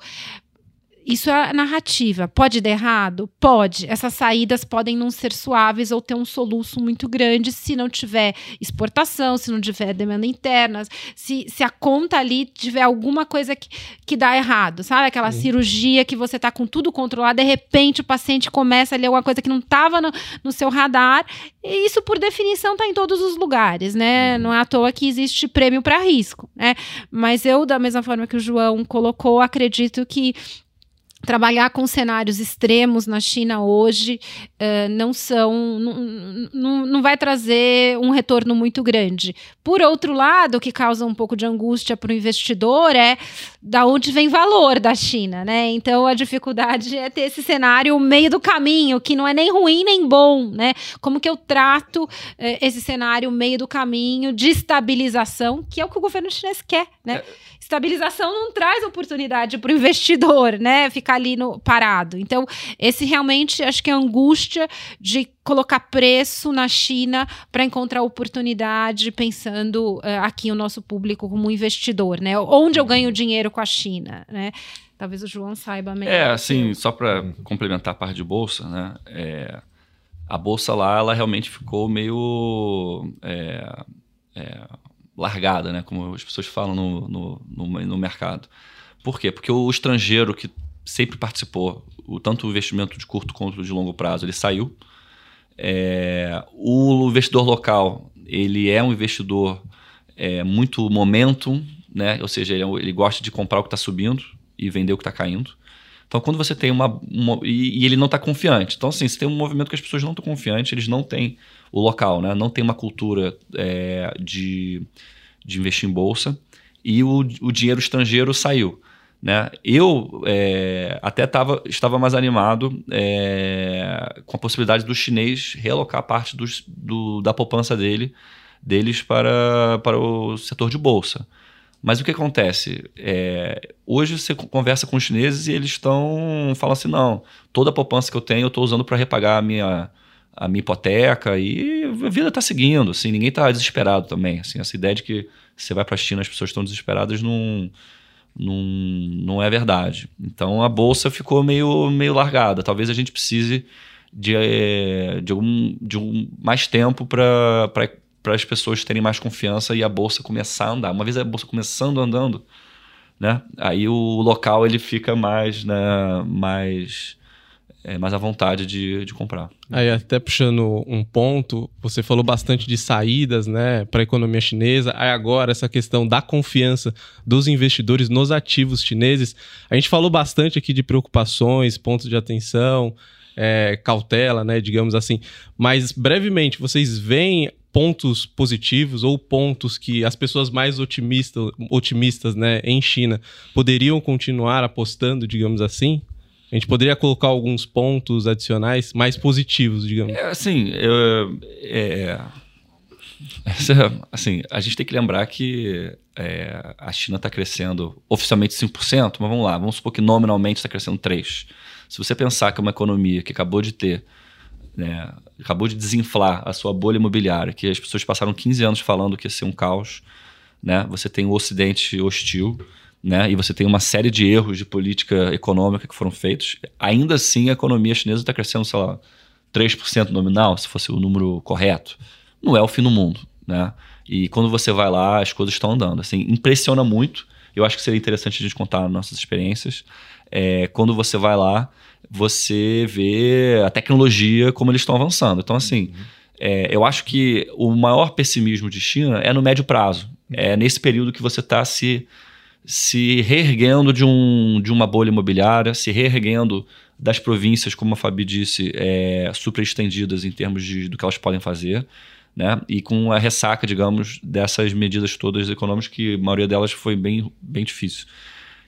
Isso é a narrativa. Pode dar errado? Pode. Essas saídas podem não ser suaves ou ter um soluço muito grande se não tiver exportação, se não tiver demanda interna, se, se a conta ali tiver alguma coisa que, que dá errado, sabe? Aquela Sim. cirurgia que você tá com tudo controlado, de repente o paciente começa a ler alguma coisa que não estava no, no, seu radar. E isso, por definição, está em todos os lugares, né? Uhum. Não é à toa que existe prêmio para risco, né? Mas eu, da mesma forma que o João colocou, acredito que trabalhar com cenários extremos na China hoje uh, não são não, não, não vai trazer um retorno muito grande. Por outro lado, o que causa um pouco de angústia para o investidor é da onde vem valor da China, né? Então a dificuldade é ter esse cenário meio do caminho, que não é nem ruim nem bom, né? Como que eu trato uh, esse cenário meio do caminho de estabilização, que é o que o governo chinês quer, né? É. Estabilização não traz oportunidade para o investidor, né? Ficar ficar ali no, parado. Então, esse realmente acho que é a angústia de colocar preço na China para encontrar oportunidade, pensando uh, aqui o nosso público como investidor, né? Onde eu ganho dinheiro com a China, né? Talvez o João saiba melhor. É, assim, só para complementar a parte de bolsa, né? É, a bolsa lá, ela realmente ficou meio é, é, largada, né? Como as pessoas falam no, no, no, no mercado. Por quê? Porque o estrangeiro que sempre participou, o, tanto o investimento de curto quanto de longo prazo, ele saiu. É, o investidor local, ele é um investidor é, muito momentum, né? ou seja, ele, é ele gosta de comprar o que está subindo e vender o que está caindo. Então, quando você tem uma. uma e, e, ele não está confiante. Então, assim, se tem um movimento que as pessoas não estão confiantes, eles não têm o local, né? não tem uma cultura é, de, de investir em bolsa. e o, o dinheiro estrangeiro saiu. Né? Eu é, até tava, estava mais animado é, com a possibilidade do chinês realocar parte dos, do, da poupança dele, deles para, para o setor de bolsa. Mas o que acontece? É, hoje você conversa com os chineses e eles estão falando assim: não, toda a poupança que eu tenho eu estou usando para repagar a minha, a minha hipoteca e a vida está seguindo. Assim, ninguém está desesperado também. Assim, essa ideia de que você vai para a China as pessoas estão desesperadas não não, não é verdade. Então a bolsa ficou meio, meio largada. Talvez a gente precise de, eh, de, de um, mais tempo para as pessoas terem mais confiança e a bolsa começar a andar. Uma vez a bolsa começando andando, né, aí o local ele fica mais, né, mais é, mais à vontade de, de comprar. Aí, até puxando um ponto, você falou bastante de saídas né, para a economia chinesa. Aí, agora, essa questão da confiança dos investidores nos ativos chineses. A gente falou bastante aqui de preocupações, pontos de atenção, é, cautela, né, digamos assim. Mas, brevemente, vocês veem pontos positivos ou pontos que as pessoas mais otimistas, otimistas né, em China poderiam continuar apostando, digamos assim? A gente poderia colocar alguns pontos adicionais mais positivos, digamos. É, assim, eu, é, essa, assim, a gente tem que lembrar que é, a China está crescendo oficialmente 5%, mas vamos lá, vamos supor que nominalmente está crescendo 3%. Se você pensar que é uma economia que acabou de ter, né, acabou de desinflar a sua bolha imobiliária, que as pessoas passaram 15 anos falando que ia ser um caos, né, você tem o Ocidente hostil, né? E você tem uma série de erros de política econômica que foram feitos. Ainda assim, a economia chinesa está crescendo, sei lá, 3% nominal, se fosse o número correto. Não é o fim do mundo, né? E quando você vai lá, as coisas estão andando. Assim, impressiona muito. Eu acho que seria interessante a gente contar nossas experiências. É, quando você vai lá, você vê a tecnologia, como eles estão avançando. Então, assim, uhum. é, eu acho que o maior pessimismo de China é no médio prazo. É nesse período que você está se se reerguendo de, um, de uma bolha imobiliária, se reerguendo das províncias, como a Fabi disse, é, super estendidas em termos de, do que elas podem fazer, né? e com a ressaca, digamos, dessas medidas todas econômicas, que a maioria delas foi bem, bem difícil.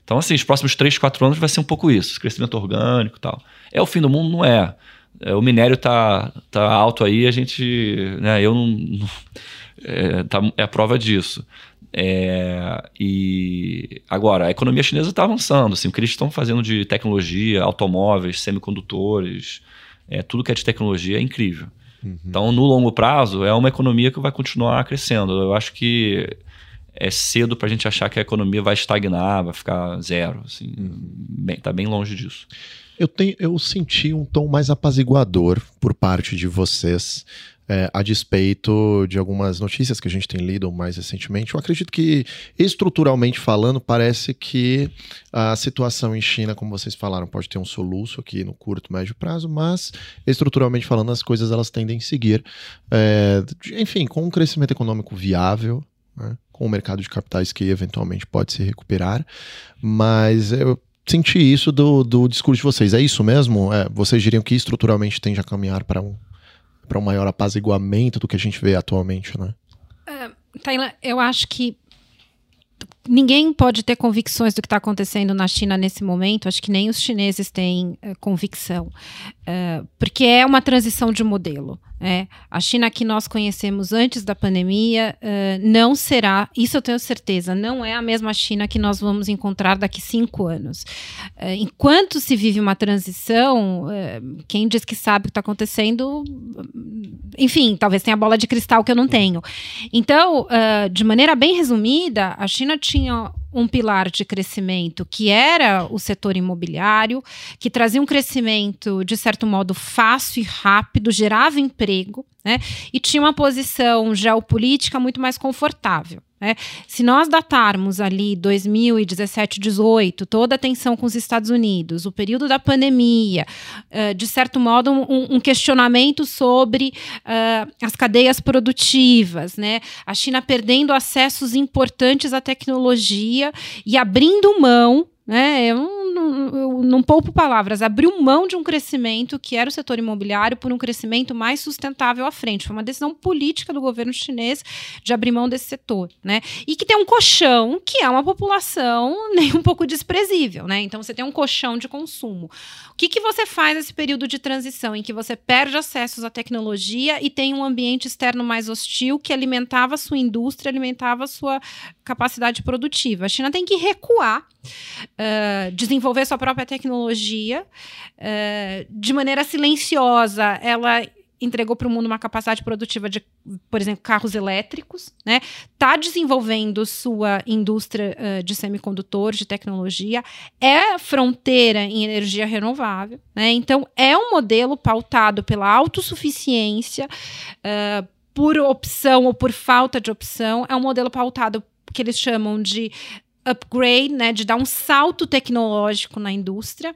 Então, assim, os próximos 3, 4 anos vai ser um pouco isso, crescimento orgânico e tal. É o fim do mundo? Não é. é o minério tá, tá alto aí, a gente, né, eu não, não é, tá, é a prova disso. É, e agora, a economia chinesa está avançando. Assim, o que eles estão fazendo de tecnologia, automóveis, semicondutores, é, tudo que é de tecnologia é incrível. Uhum. Então, no longo prazo, é uma economia que vai continuar crescendo. Eu acho que é cedo para a gente achar que a economia vai estagnar, vai ficar zero. Assim, uhum. bem, tá bem longe disso. Eu, tenho, eu senti um tom mais apaziguador por parte de vocês é, a despeito de algumas notícias que a gente tem lido mais recentemente. Eu acredito que, estruturalmente falando, parece que a situação em China, como vocês falaram, pode ter um soluço aqui no curto, médio prazo, mas, estruturalmente falando, as coisas elas tendem a seguir. É, enfim, com um crescimento econômico viável, né, com o mercado de capitais que eventualmente pode se recuperar, mas eu senti isso do, do discurso de vocês. É isso mesmo? É, vocês diriam que estruturalmente tende a caminhar para um para um maior apaziguamento do que a gente vê atualmente, né? Uh, Taylor, eu acho que ninguém pode ter convicções do que está acontecendo na China nesse momento, acho que nem os chineses têm uh, convicção, uh, porque é uma transição de modelo. É, a China que nós conhecemos antes da pandemia uh, não será, isso eu tenho certeza, não é a mesma China que nós vamos encontrar daqui cinco anos. Uh, enquanto se vive uma transição, uh, quem diz que sabe o que está acontecendo, enfim, talvez tenha bola de cristal que eu não tenho. Então, de maneira bem resumida, a China tinha um pilar de crescimento que era o setor imobiliário, que trazia um crescimento, de certo modo, fácil e rápido, gerava emprego, né? E tinha uma posição geopolítica muito mais confortável. Né? Se nós datarmos ali 2017, 18, toda a tensão com os Estados Unidos, o período da pandemia, uh, de certo modo, um, um questionamento sobre uh, as cadeias produtivas, né? a China perdendo acessos importantes à tecnologia e abrindo mão né? Eu não, não poupo palavras, abriu mão de um crescimento que era o setor imobiliário por um crescimento mais sustentável à frente. Foi uma decisão política do governo chinês de abrir mão desse setor, né? E que tem um colchão que é uma população nem um pouco desprezível, né? Então você tem um colchão de consumo. O que, que você faz nesse período de transição em que você perde acessos à tecnologia e tem um ambiente externo mais hostil que alimentava a sua indústria, alimentava a sua capacidade produtiva? A China tem que recuar, uh, desenvolver sua própria tecnologia uh, de maneira silenciosa. Ela entregou para o mundo uma capacidade produtiva de, por exemplo, carros elétricos, né? Está desenvolvendo sua indústria uh, de semicondutores, de tecnologia, é fronteira em energia renovável, né? Então é um modelo pautado pela autossuficiência. Uh, por opção ou por falta de opção, é um modelo pautado que eles chamam de upgrade, né, de dar um salto tecnológico na indústria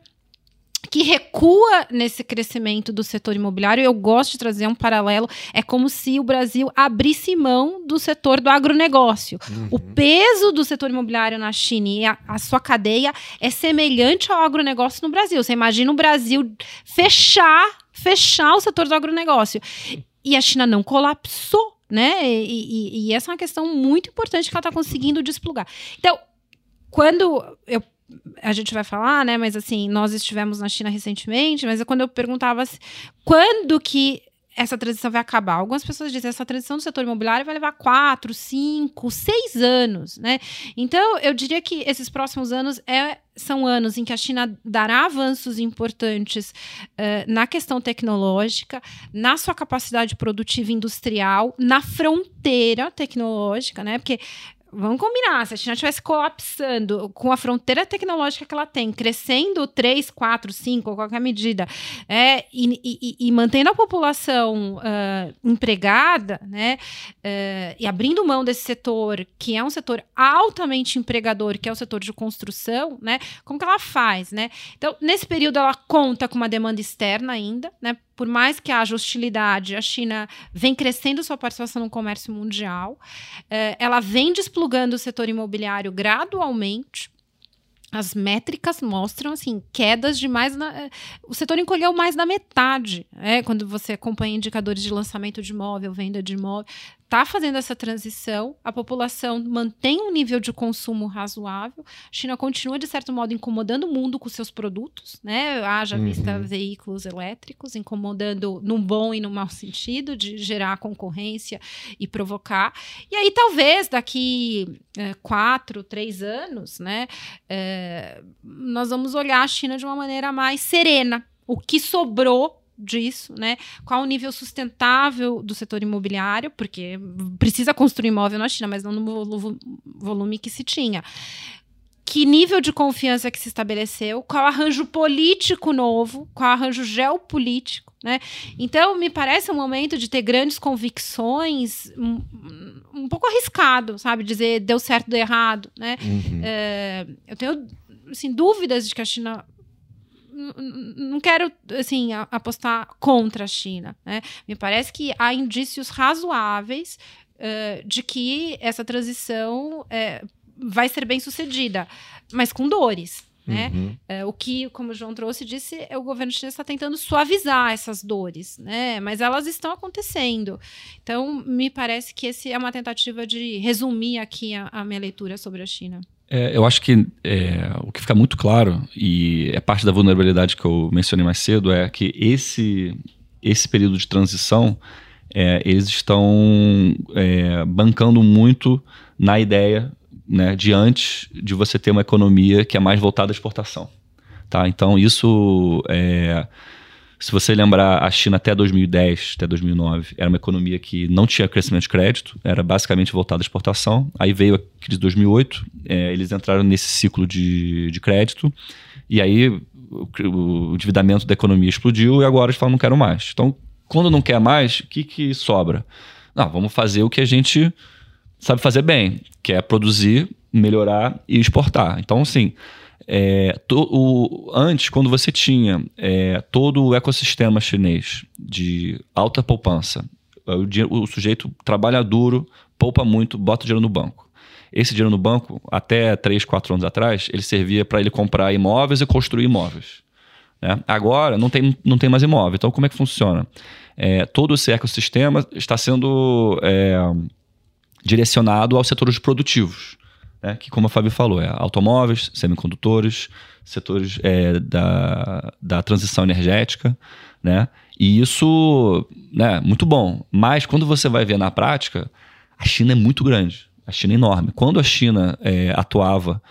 que recua nesse crescimento do setor imobiliário. Eu gosto de trazer um paralelo. É como se o Brasil abrisse mão do setor do agronegócio. Uhum. O peso do setor imobiliário na China e a, a, sua cadeia é semelhante ao agronegócio no Brasil. Você imagina o Brasil fechar, fechar o setor do agronegócio. E a China não colapsou. Né? E, e, e essa é uma questão muito importante que ela está conseguindo desplugar. Então, quando eu a gente vai falar, né? Mas assim, nós estivemos na China recentemente, mas é quando eu perguntava quando que essa transição vai acabar. Algumas pessoas dizem que essa transição do setor imobiliário vai levar quatro, cinco, seis anos, né? Então, eu diria que esses próximos anos é, são anos em que a China dará avanços importantes uh, na questão tecnológica, na sua capacidade produtiva industrial, na fronteira tecnológica, né? Porque Vamos combinar, se a China estivesse colapsando com a fronteira tecnológica que ela tem, crescendo 3, 4, 5, qualquer medida, é, e, e, e mantendo a população uh, empregada, né, uh, e abrindo mão desse setor, que é um setor altamente empregador, que é o setor de construção, né, como que ela faz, né? Então, nesse período, ela conta com uma demanda externa ainda, né, por mais que haja hostilidade, a China vem crescendo sua participação no comércio mundial, eh, ela vem desplugando o setor imobiliário gradualmente. As métricas mostram assim quedas de mais na, eh, o setor encolheu mais da metade, é quando você acompanha indicadores de lançamento de imóvel, venda de imóvel, está fazendo essa transição, a população mantém um nível de consumo razoável, a China continua, de certo modo, incomodando o mundo com seus produtos, né? Haja uhum. vista veículos elétricos, incomodando num bom e no mau sentido, de gerar concorrência e provocar. E aí, talvez, daqui é, quatro, três anos, né, é, nós vamos olhar a China de uma maneira mais serena. O que sobrou disso, né? Qual o nível sustentável do setor imobiliário, porque precisa construir imóvel na China, mas não no volume que se tinha. Que nível de confiança que se estabeleceu, qual arranjo político novo, qual arranjo geopolítico, né? Então, me parece um momento de ter grandes convicções, um, um pouco arriscado, sabe? Dizer deu certo, deu errado, né? Uhum. É, eu tenho, assim, dúvidas de que a China não quero assim apostar contra a China. Né? Me parece que há indícios razoáveis uh, de que essa transição uh, vai ser bem sucedida, mas com dores. Né? Uhum. Uh, o que, como o João trouxe, disse, é o governo chinês está tentando suavizar essas dores, né? mas elas estão acontecendo. Então, me parece que esse é uma tentativa de resumir aqui a, a minha leitura sobre a China. É, eu acho que é, o que fica muito claro, e é parte da vulnerabilidade que eu mencionei mais cedo, é que esse, esse período de transição, é, eles estão é, bancando muito na ideia né, de antes de você ter uma economia que é mais voltada à exportação. Tá? Então, isso é, se você lembrar, a China até 2010, até 2009, era uma economia que não tinha crescimento de crédito, era basicamente voltada à exportação. Aí veio a crise de 2008, é, eles entraram nesse ciclo de, de crédito, e aí o, o, endividamento da economia explodiu e agora eles falam não quero mais. Então, quando não quer mais, o que, que sobra? Não, vamos fazer o que a gente sabe fazer bem, que é produzir, melhorar e exportar. Então, assim, é, to, o, antes, quando você tinha é, todo o ecossistema chinês de alta poupança, o, o, sujeito trabalha duro, poupa muito, bota dinheiro no banco. Esse dinheiro no banco, até 3, 4 anos atrás, ele servia para ele comprar imóveis e construir imóveis. Né? Agora, não tem, não tem mais imóvel. Então, como é que funciona? É, todo esse ecossistema está sendo é, direcionado aos setores produtivos. Né? Que, como a Fábio falou, é automóveis, semicondutores, setores é, da, da transição energética, né? E isso, né, muito bom. Mas quando você vai ver na prática, a China é muito grande. A China é enorme. Quando a China é, atuava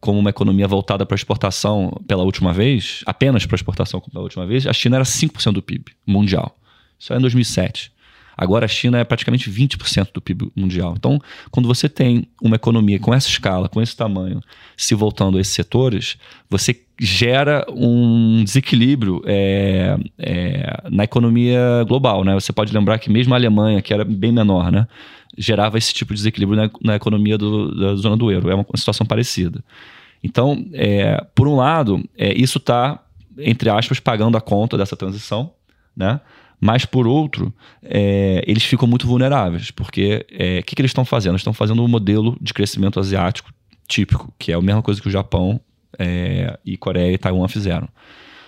como uma economia voltada para exportação pela última vez, apenas para exportação pela última vez, a China era 5% do PIB mundial. Isso é em 2007. Agora a China é praticamente 20% do PIB mundial. Então, quando você tem uma economia com essa escala, com esse tamanho, se voltando a esses setores, você gera um desequilíbrio é, é, na economia global. Né? Você pode lembrar que mesmo a Alemanha, que era bem menor, né, gerava esse tipo de desequilíbrio na, na economia do, da zona do euro. É uma, situação parecida. Então, é, por um lado, é, isso está, entre aspas, pagando a conta dessa transição, né? Mas, por outro, é, eles ficam muito vulneráveis, porque o é, que, que eles estão fazendo? Eles estão fazendo um modelo de crescimento asiático típico, que é a mesma coisa que o Japão é, e Coreia e Taiwan fizeram.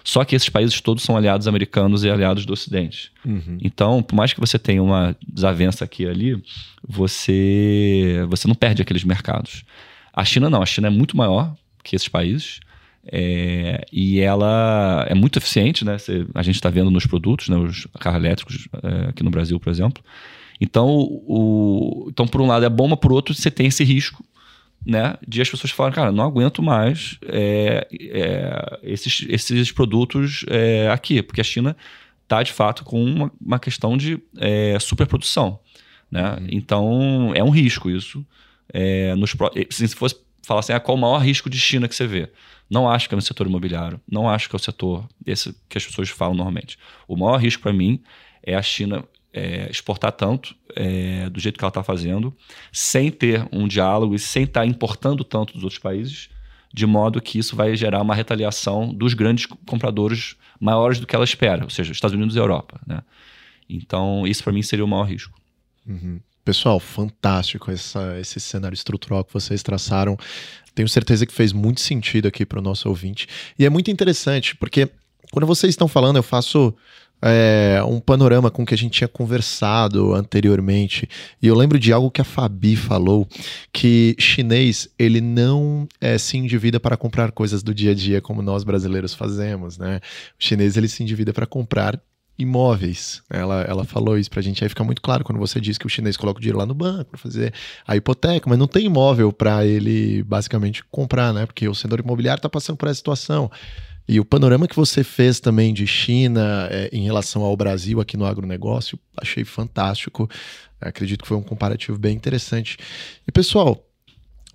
Só que esses países todos são aliados americanos e aliados do Ocidente. Uhum. Então, por mais que você tenha uma desavença aqui e ali, você, você não perde aqueles mercados. A China não, a China é muito maior que esses países. É, e ela é muito eficiente, né? a gente está vendo nos produtos, né? os carros elétricos é, aqui no Brasil, por exemplo. Então, o, então, por um lado é bom, mas por outro você tem esse risco né, de as pessoas falarem, cara, não aguento mais é, é, esses, esses produtos é, aqui, porque a China está de fato com uma, uma questão de é, superprodução. Né? Uhum. Então, é um risco isso. É, nos, se fosse falar assim, ah, qual o maior risco de China que você vê? Não acho que é no setor imobiliário, não acho que é o setor esse que as pessoas falam normalmente. O maior risco para mim é a China é, exportar tanto é, do jeito que ela está fazendo, sem ter um diálogo e sem estar tá importando tanto dos outros países, de modo que isso vai gerar uma retaliação dos grandes compradores maiores do que ela espera, ou seja, Estados Unidos e Europa. Né? Então, isso para mim seria o maior risco. Uhum. Pessoal, fantástico essa, esse cenário estrutural que vocês traçaram. Tenho certeza que fez muito sentido aqui para o nosso ouvinte. E é muito interessante, porque quando vocês estão falando, eu faço é, um panorama com que a gente tinha conversado anteriormente. E eu lembro de algo que a Fabi falou, que chinês, ele não é, se endivida para comprar coisas do dia a dia como nós brasileiros fazemos, né? O chinês, ele se endivida para comprar imóveis. Ela, ela falou isso pra gente. Aí fica muito claro quando você diz que o chinês coloca o dinheiro lá no banco para fazer a hipoteca, mas não tem imóvel para ele basicamente comprar, né? Porque o setor imobiliário está passando por essa situação. E o panorama que você fez também de China é, em relação ao Brasil aqui no agronegócio, achei fantástico. Acredito que foi um comparativo bem interessante. E pessoal,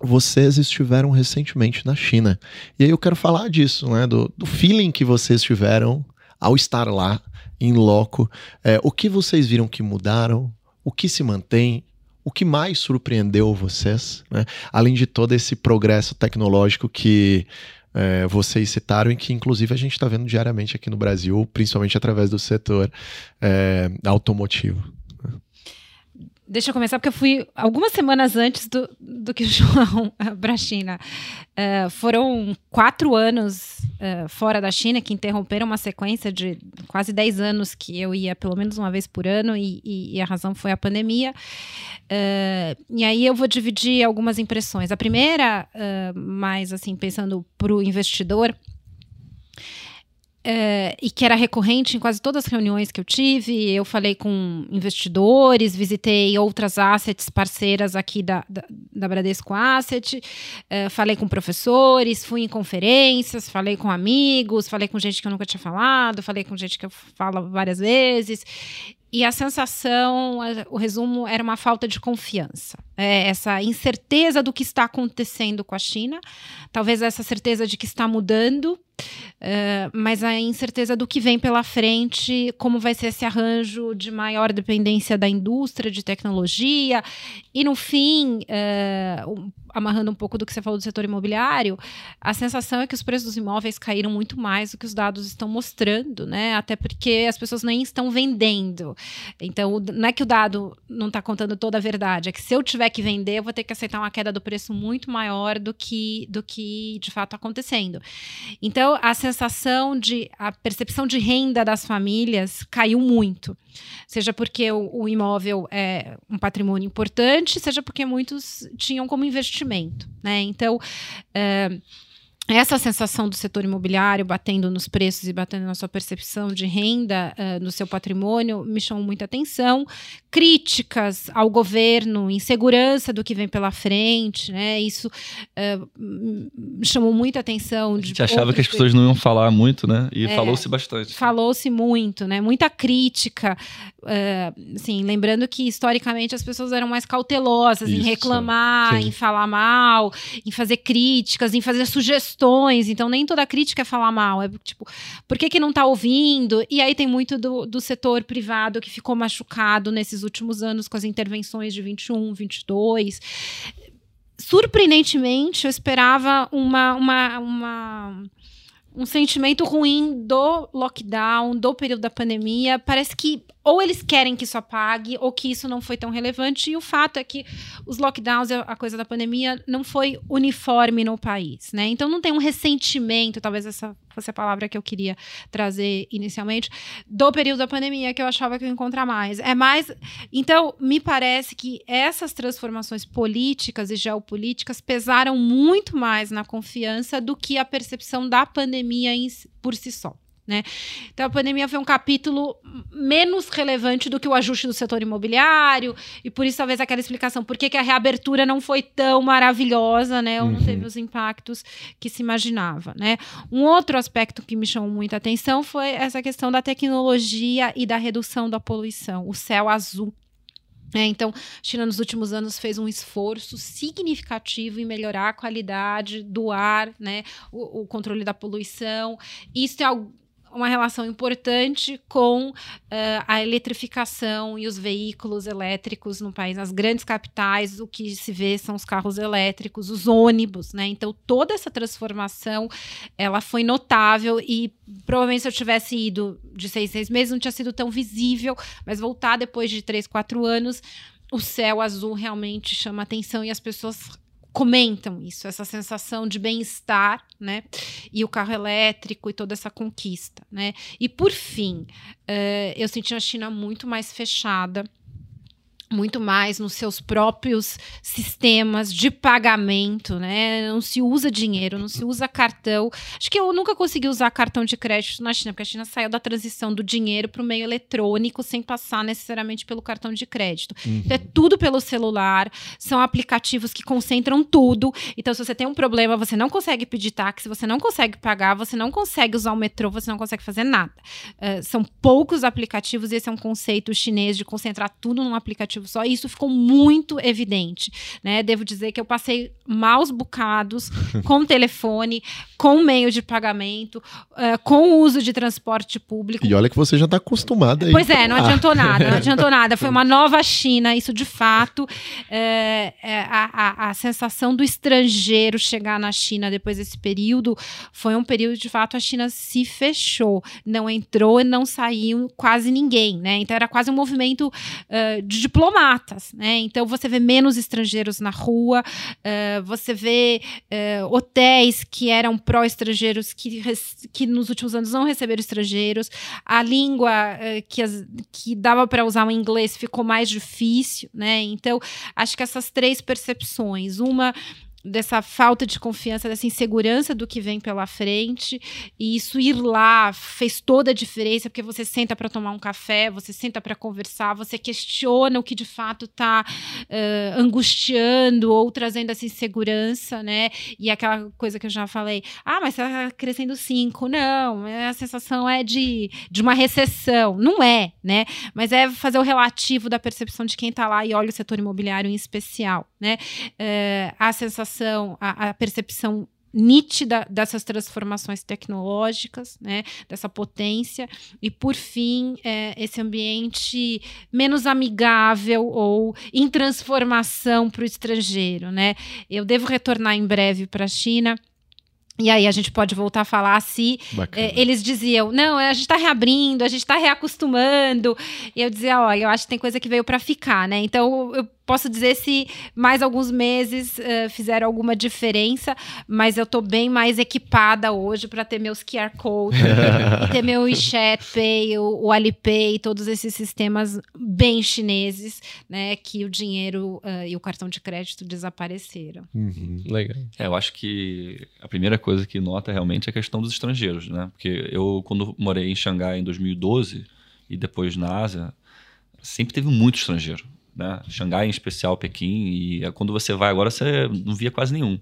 vocês estiveram recentemente na China. E aí eu quero falar disso, né? Do, do feeling que vocês tiveram ao estar lá em loco, é, o que vocês viram que mudaram, o que se mantém, o que mais surpreendeu vocês, né? além de todo esse progresso tecnológico que é, vocês citaram e que inclusive a gente está vendo diariamente aqui no Brasil, principalmente através do setor é, automotivo. Deixa eu começar, porque eu fui algumas semanas antes do, do que o João para a China. Uh, foram quatro anos uh, fora da China que interromperam uma sequência de quase dez anos que eu ia pelo menos uma vez por ano, e, e, e a razão foi a pandemia. Uh, e aí eu vou dividir algumas impressões. A primeira, mais assim, pensando para o investidor, é, e que era recorrente em quase todas as reuniões que eu tive. Eu falei com investidores, visitei outras assets parceiras aqui da, da, da Bradesco Asset, é, falei com professores, fui em conferências, falei com amigos, falei com gente que eu nunca tinha falado, falei com gente que eu falo várias vezes. E a sensação, o resumo, era uma falta de confiança. É essa incerteza do que está acontecendo com a China, talvez essa certeza de que está mudando, Uh, mas a incerteza do que vem pela frente, como vai ser esse arranjo de maior dependência da indústria, de tecnologia, e no fim, uh, amarrando um pouco do que você falou do setor imobiliário, a sensação é que os preços dos imóveis caíram muito mais do que os dados estão mostrando, né? Até porque as pessoas nem estão vendendo. Então, não é que o dado não está contando toda a verdade, é que se eu tivesse tiver que vender, eu vou ter que aceitar uma queda do preço muito maior do que do que de fato acontecendo. Então, a sensação de a percepção de renda das famílias caiu muito. Seja porque o, o imóvel é um patrimônio importante, seja porque muitos tinham como investimento, né? Então, é, essa sensação do setor imobiliário batendo nos preços e batendo na sua percepção de renda uh, no seu patrimônio me chamou muita atenção. Críticas ao governo, insegurança do que vem pela frente, né? Isso uh, me chamou muita atenção. A gente achava que as pessoas não iam falar muito, né? E é, falou-se bastante. Falou-se muito, né? Muita crítica. Uh, assim, lembrando que historicamente as pessoas eram mais cautelosas Isso, em reclamar, sim. em falar mal, em fazer críticas, em fazer sugestões questões, então nem toda crítica é falar mal, é tipo, por que, que não está ouvindo? E aí tem muito do, do setor privado que ficou machucado nesses últimos anos com as intervenções de 21, 22 surpreendentemente, eu esperava uma, uma, uma, um sentimento ruim do lockdown, do período da pandemia. Parece que ou eles querem que isso apague, ou que isso não foi tão relevante. E o fato é que os lockdowns, a coisa da pandemia, não foi uniforme no país, né? Então não tem um ressentimento, talvez essa fosse a palavra que eu queria trazer inicialmente, do período da pandemia que eu achava que eu ia encontrar mais. É mais. Então, me parece que essas transformações políticas e geopolíticas pesaram muito mais na confiança do que a percepção da pandemia em, por si só. Né? Então a pandemia foi um capítulo menos relevante do que o ajuste do setor imobiliário, e por isso talvez aquela explicação por que, que a reabertura não foi tão maravilhosa, né? Ou não teve uhum. os impactos que se imaginava. Né? Um outro aspecto que me chamou muita atenção foi essa questão da tecnologia e da redução da poluição, o céu azul. É, então, a China nos últimos anos fez um esforço significativo em melhorar a qualidade do ar, né, o, o controle da poluição. Isso é algo uma relação importante com uh, a eletrificação e os veículos elétricos no país. Nas grandes capitais, o que se vê são os carros elétricos, os ônibus, né? Então, toda essa transformação, ela foi notável e provavelmente se eu tivesse ido de seis, seis meses, não tinha sido tão visível, mas voltar depois de três, quatro anos, o céu azul realmente chama atenção e as pessoas comentam isso, essa sensação de bem-estar, né? E o carro elétrico e toda essa conquista, né? E por fim, uh, eu senti a China muito mais fechada muito mais nos seus próprios sistemas de pagamento, né? Não se usa dinheiro, não se usa cartão. Acho que eu nunca consegui usar cartão de crédito na China, porque a China saiu da transição do dinheiro para o meio eletrônico sem passar necessariamente pelo cartão de crédito. Uhum. Então é tudo pelo celular, são aplicativos que concentram tudo. Então, se você tem um problema, você não consegue pedir táxi, você não consegue pagar, você não consegue usar o metrô, você não consegue fazer nada. Uh, são poucos aplicativos, e esse é um conceito chinês de concentrar tudo num aplicativo só, isso ficou muito evidente, né? Devo dizer que eu passei maus bocados com telefone, com meio de pagamento, uh, com o uso de transporte público. E olha que você já está acostumada aí. Pois é, não adiantou nada, não adiantou nada. Foi uma nova China, isso de fato. É, é, a, a, a sensação do estrangeiro chegar na China depois desse período foi um período, de fato, a China se fechou. Não entrou e não saiu quase ninguém, né? Então era quase um movimento uh, de diplomatas, né? Então você vê menos estrangeiros na rua, uh, você vê uh, hotéis que eram pró-estrangeiros que, que nos últimos anos não receberam estrangeiros, a língua uh, que, as, que dava para usar o inglês ficou mais difícil, né? Então acho que essas três percepções, uma dessa falta de confiança, dessa insegurança do que vem pela frente. E isso ir lá fez toda a diferença, porque você senta para tomar um café, você senta para conversar, você questiona o que de fato está uh, angustiando ou trazendo essa insegurança, né? E aquela coisa que eu já falei, ah, mas está crescendo cinco. Não, a sensação é de, de uma recessão. Não é, né? Mas é fazer o relativo da percepção de quem está lá e olha o setor imobiliário em especial, né? Uh, a sensação percepção, a, a percepção nítida dessas transformações tecnológicas, né, dessa potência, e por fim, é, esse ambiente menos amigável ou em transformação para o estrangeiro. Né? Eu devo retornar em breve para a China. E aí a gente pode voltar a falar se é, eles diziam, não, a gente está reabrindo, a gente está reacostumando. E eu dizia, olha, eu acho que tem coisa que veio para ficar, né? Então eu posso dizer se mais alguns meses uh, fizeram alguma diferença, mas eu estou bem mais equipada hoje para ter meus QR Code, ter meu WeChat Pay, o, o Alipay, todos esses sistemas bem chineses, né, que o dinheiro uh, e o cartão de crédito desapareceram. Uhum. Legal. É, eu acho que a primeira coisa que nota realmente é a questão dos estrangeiros, né? Porque eu, quando morei em Xangai em 2012 e depois na Ásia, sempre teve muito estrangeiro né? Xangai em especial, Pequim, e é quando você vai agora você não via quase nenhum.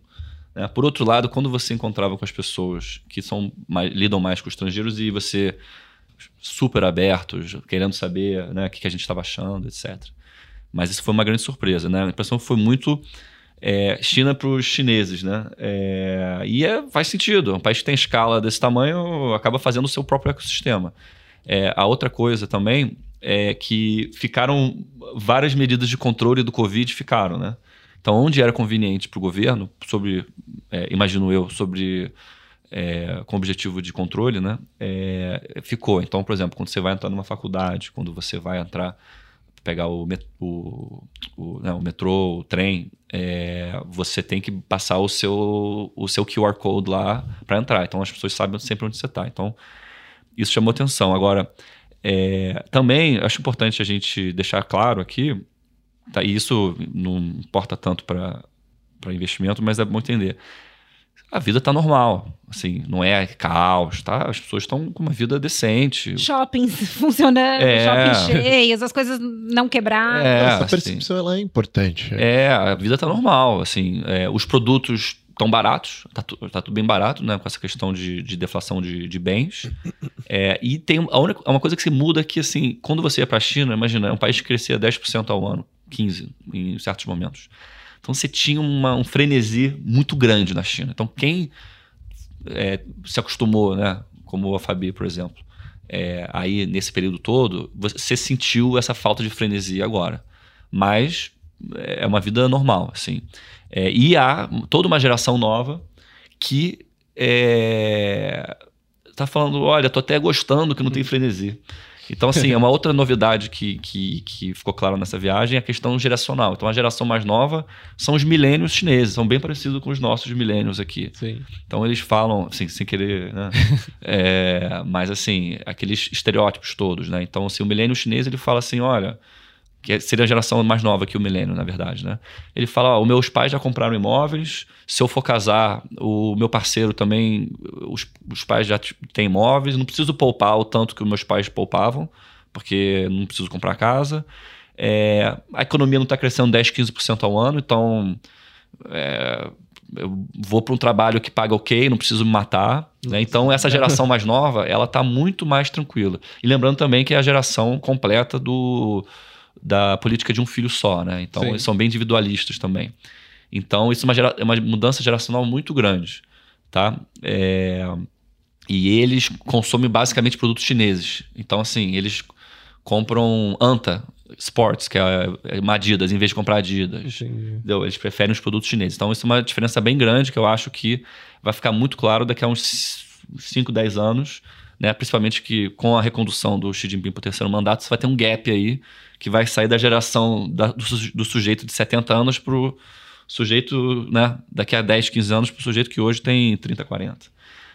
Né? Por outro lado, quando você encontrava com as pessoas que são mais, lidam mais com estrangeiros e você super abertos, querendo saber né, o que, a gente estava achando, etc. Mas isso foi uma grande surpresa, né? A impressão foi muito é, China para os chineses, né? É, e é, faz sentido. Um país que tem escala desse tamanho acaba fazendo o seu próprio ecossistema. A outra coisa também é, que ficaram várias medidas de controle do Covid ficaram, né? Então, onde era conveniente para o governo, sobre, é, imagino eu, sobre é, com objetivo de controle, né? É, ficou. Então, por exemplo, quando você vai entrar numa faculdade, quando você vai entrar pegar o, o, o, né, o metrô, o trem, é, você tem que passar o seu, o seu QR Code lá para entrar. Então as pessoas sabem sempre onde você está. Então isso chamou atenção. Agora, é, também acho importante a gente deixar claro aqui, tá, e isso não importa tanto para investimento, mas é bom entender. A vida está normal, assim, não é caos, tá? As pessoas estão com uma vida decente. Shoppings funcionando, é, shoppings cheios, as coisas não quebradas. É, Essa percepção assim, ela é importante. É, a vida está normal, assim, é, os produtos tão baratos, tá, tu, tá, tudo bem barato, né? Com essa questão de, de deflação de, de bens. É, e tem a única, uma coisa que se muda é que, assim, quando você ia para a China, imagina, é um país que crescia 10% ao ano, 15% em certos momentos. Então você tinha uma, um frenesi muito grande na China. Então quem é, se acostumou, né? Como a Fabi, por exemplo, é, aí nesse período todo, você sentiu essa falta de frenesi agora. Mas é uma vida normal, assim. É, e há toda uma geração nova que é, tá falando, olha, tô até gostando que não tem frenesi. Então, assim, é uma outra novidade que, que, que ficou clara nessa viagem, é a questão geracional. Então, a geração mais nova são os milênios chineses, são bem parecidos com os nossos milênios aqui. Sim. Então, eles falam, assim, sem querer, né? é, mas, assim, aqueles estereótipos todos, né? Então, assim, o milênio chinês, ele fala assim, olha, que seria a geração mais nova que o milênio, na verdade, né? Ele fala: ó, os meus pais já compraram imóveis, se eu for casar, o meu parceiro também, os, os pais já têm imóveis, não preciso poupar o tanto que os meus pais poupavam, porque não preciso comprar casa. É, a economia não está crescendo 10, 15% ao ano, então é, eu vou para um trabalho que paga ok, não preciso me matar. Né? Então, essa geração mais nova, ela está muito mais tranquila. E lembrando também que é a geração completa do da política de um filho só, né? Então, Sim. eles são bem individualistas também. Então, isso é uma, gera, é uma mudança geracional muito grande, tá? É, e eles consomem basicamente produtos chineses. Então, assim, eles compram Anta Sports, que é, é uma Adidas, em vez de comprar Adidas. Entendeu? Eles preferem os produtos chineses. Então, isso é uma diferença bem grande que eu acho que vai ficar muito claro daqui a uns 5, 10 anos né? Principalmente que com a recondução do Xi Jinping para o terceiro mandato, você vai ter um gap aí que vai sair da geração da, do, do, sujeito de 70 anos para o sujeito, né? Daqui a 10, 15 anos para o sujeito que hoje tem 30, 40.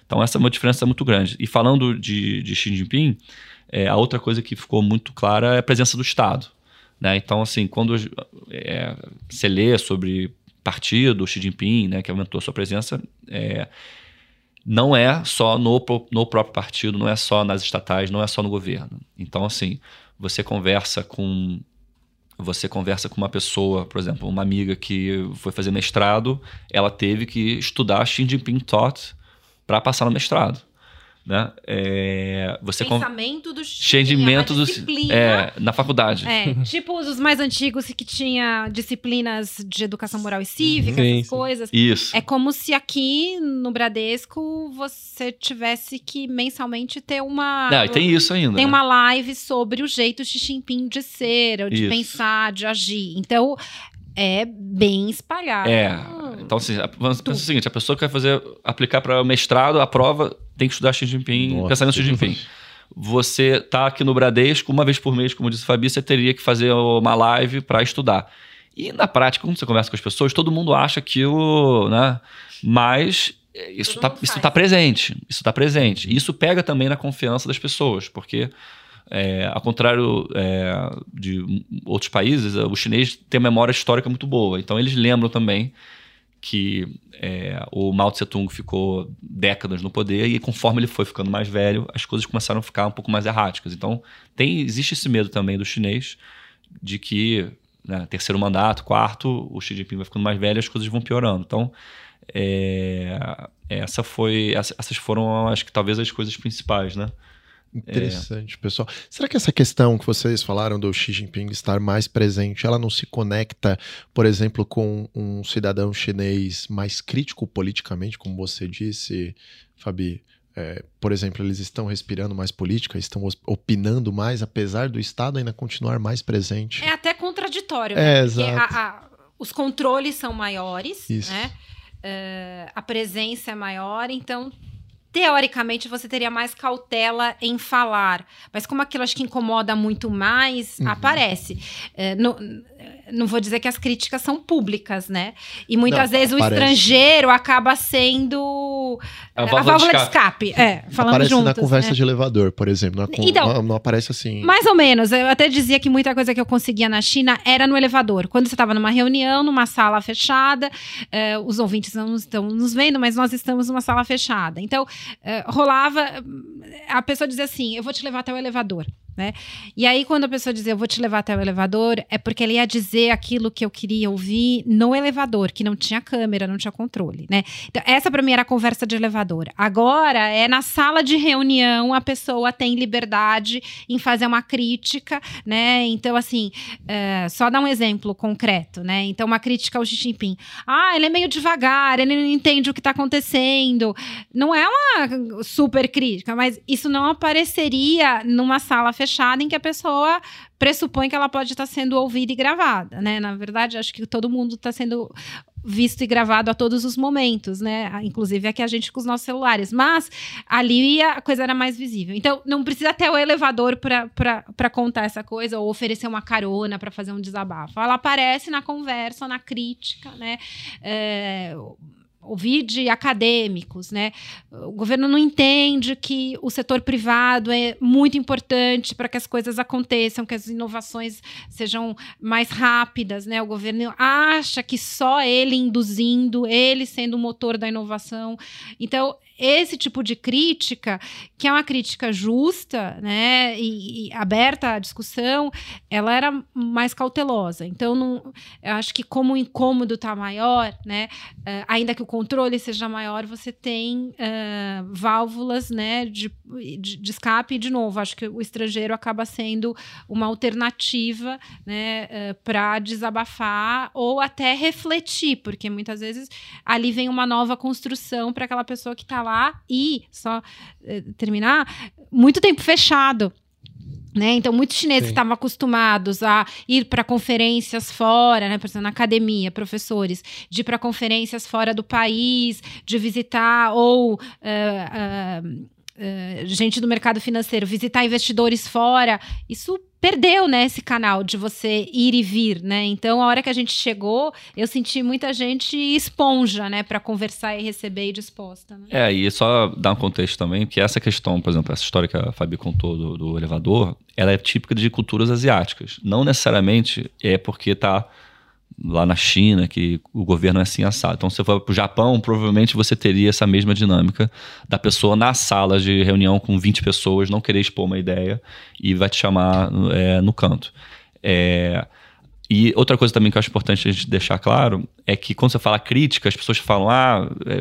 Então essa é uma diferença muito grande. E falando de, de Xi Jinping, é, a outra coisa que ficou muito clara é a presença do Estado. Né? Então, assim, quando é, você lê sobre partido, Xi Jinping, né, que aumentou a sua presença, é, não é só no, no próprio partido, não é só nas estatais, não é só no governo. Então, assim, você conversa com você conversa com uma pessoa, por exemplo, uma amiga que foi fazer mestrado, ela teve que estudar Xi Jinping taught para passar no mestrado. Né? É, você Pensamento do Xingimento do é, na faculdade. É, tipo os mais antigos que tinha disciplinas de educação moral e cívica, sim, essas sim. coisas. Isso. É como se aqui no Bradesco você tivesse que mensalmente ter uma. Não, e tem isso ainda. Tem né? uma live sobre o jeito de Xi Jinping de ser, de isso. pensar, de agir. Então, é bem espalhado. É. Então, assim, vamos pensar o seguinte: a pessoa que vai fazer, aplicar para mestrado, a prova, tem que estudar Xi Jinping, Nossa. pensamento Xi Jinping. Você tá aqui no Bradesco, uma vez por mês, como disse o Fabi, você teria que fazer uma live para estudar. E na prática, quando você conversa com as pessoas, todo mundo acha aquilo, né? Mas é, isso está tá presente. Isso está presente. E isso pega também na confiança das pessoas, porque é, ao contrário é, de outros países, o chinês tem uma memória histórica muito boa. Então, eles lembram também que é, o Mao Tse Tung ficou décadas no poder e conforme ele foi ficando mais velho, as coisas começaram a ficar um pouco mais erráticas. Então, tem, existe esse medo também do chinês de que né, terceiro mandato, quarto, o Xi Jinping vai ficando mais velho e as coisas vão piorando. Então, é, essa foi, essas foram, acho que talvez as coisas principais, né? Interessante, é. pessoal. Será que essa questão que vocês falaram do Xi Jinping estar mais presente, ela não se conecta, por exemplo, com um cidadão chinês mais crítico politicamente, como você disse, Fabi? É, por exemplo, eles estão respirando mais política, estão opinando mais, apesar do Estado ainda continuar mais presente. É até contraditório, é, né? Porque exato. A, a, os controles são maiores, Isso. né? Uh, a presença é maior, então teoricamente você teria mais cautela em falar. Mas como aquilo acho que incomoda muito mais, uhum. aparece. É, no, não vou dizer que as críticas são públicas, né? E muitas não, vezes aparece. o estrangeiro acaba sendo a válvula, a válvula de escape. De escape. É, falando aparece juntos, na conversa né? de elevador, por exemplo. Não, então, não, não, aparece assim. Mais ou menos. Eu até dizia que muita coisa que eu conseguia na China era no elevador. Quando você estava numa reunião, numa sala fechada, uh, os ouvintes não estão nos vendo, mas nós estamos numa sala fechada. Então, uh, rolava. A pessoa dizia assim: Eu vou te levar até o elevador. Né? E aí, quando a pessoa dizia eu vou te levar até o elevador, é porque ele ia dizer aquilo que eu queria ouvir no elevador, que não tinha câmera, não tinha controle, né? Então, essa para mim era a conversa de elevador. Agora é na sala de reunião, a pessoa tem liberdade em fazer uma crítica, né? Então, assim, é, só dar um exemplo concreto, né? Então, uma crítica ao Xi Jinping. Ah, ele é meio devagar, ele não entende o que está acontecendo. Não é uma super crítica, mas isso não apareceria numa sala fechada fechada em que a pessoa pressupõe que ela pode estar sendo ouvida e gravada, né? Na verdade, acho que todo mundo está sendo visto e gravado a todos os momentos, né? Inclusive aqui a gente com os nossos celulares. Mas ali a coisa era mais visível. Então, não precisa ter o elevador para contar essa coisa ou oferecer uma carona para fazer um desabafo. Ela aparece na conversa, na crítica, né? É, ouvir de acadêmicos, né? O governo não entende que o setor privado é muito importante para que as coisas aconteçam, que as inovações sejam mais rápidas, né? O governo acha que só ele induzindo, ele sendo o motor da inovação. Então, esse tipo de crítica, que é uma crítica justa, né, e, e aberta à discussão, ela era mais cautelosa. Então, não, acho que como o incômodo está maior, né, uh, ainda que o controle seja maior, você tem uh, válvulas, né, de, de, de, escape. E, de novo, acho que o estrangeiro acaba sendo uma alternativa, né, uh, eh, para desabafar ou até refletir, porque muitas vezes ali vem uma nova construção para aquela pessoa que está lá e, só eh, terminar, muito tempo fechado. Né? Então, muitos chineses estavam acostumados a ir para conferências fora, né? por exemplo, na academia, professores, de ir para conferências fora do país, de visitar ou. Uh, uh, Uh, gente do mercado financeiro, visitar investidores fora, isso perdeu, né, esse canal de você ir e vir, né? Então, a hora que a gente chegou, eu senti muita gente esponja, né, para conversar e receber e disposta. Né? É, e só dar um contexto também, que essa questão, por exemplo, essa história que a Fabi contou do, do elevador, ela é típica de culturas asiáticas. Não necessariamente é porque tá lá na China, que o governo é assim assado. Então, se você for para o Japão, provavelmente você teria essa mesma dinâmica da pessoa na sala de reunião com 20 pessoas, não querer expor uma ideia e vai te chamar é, no canto. É, e outra coisa também que eu acho importante a gente deixar claro é que quando você fala crítica, as pessoas falam, ah, é,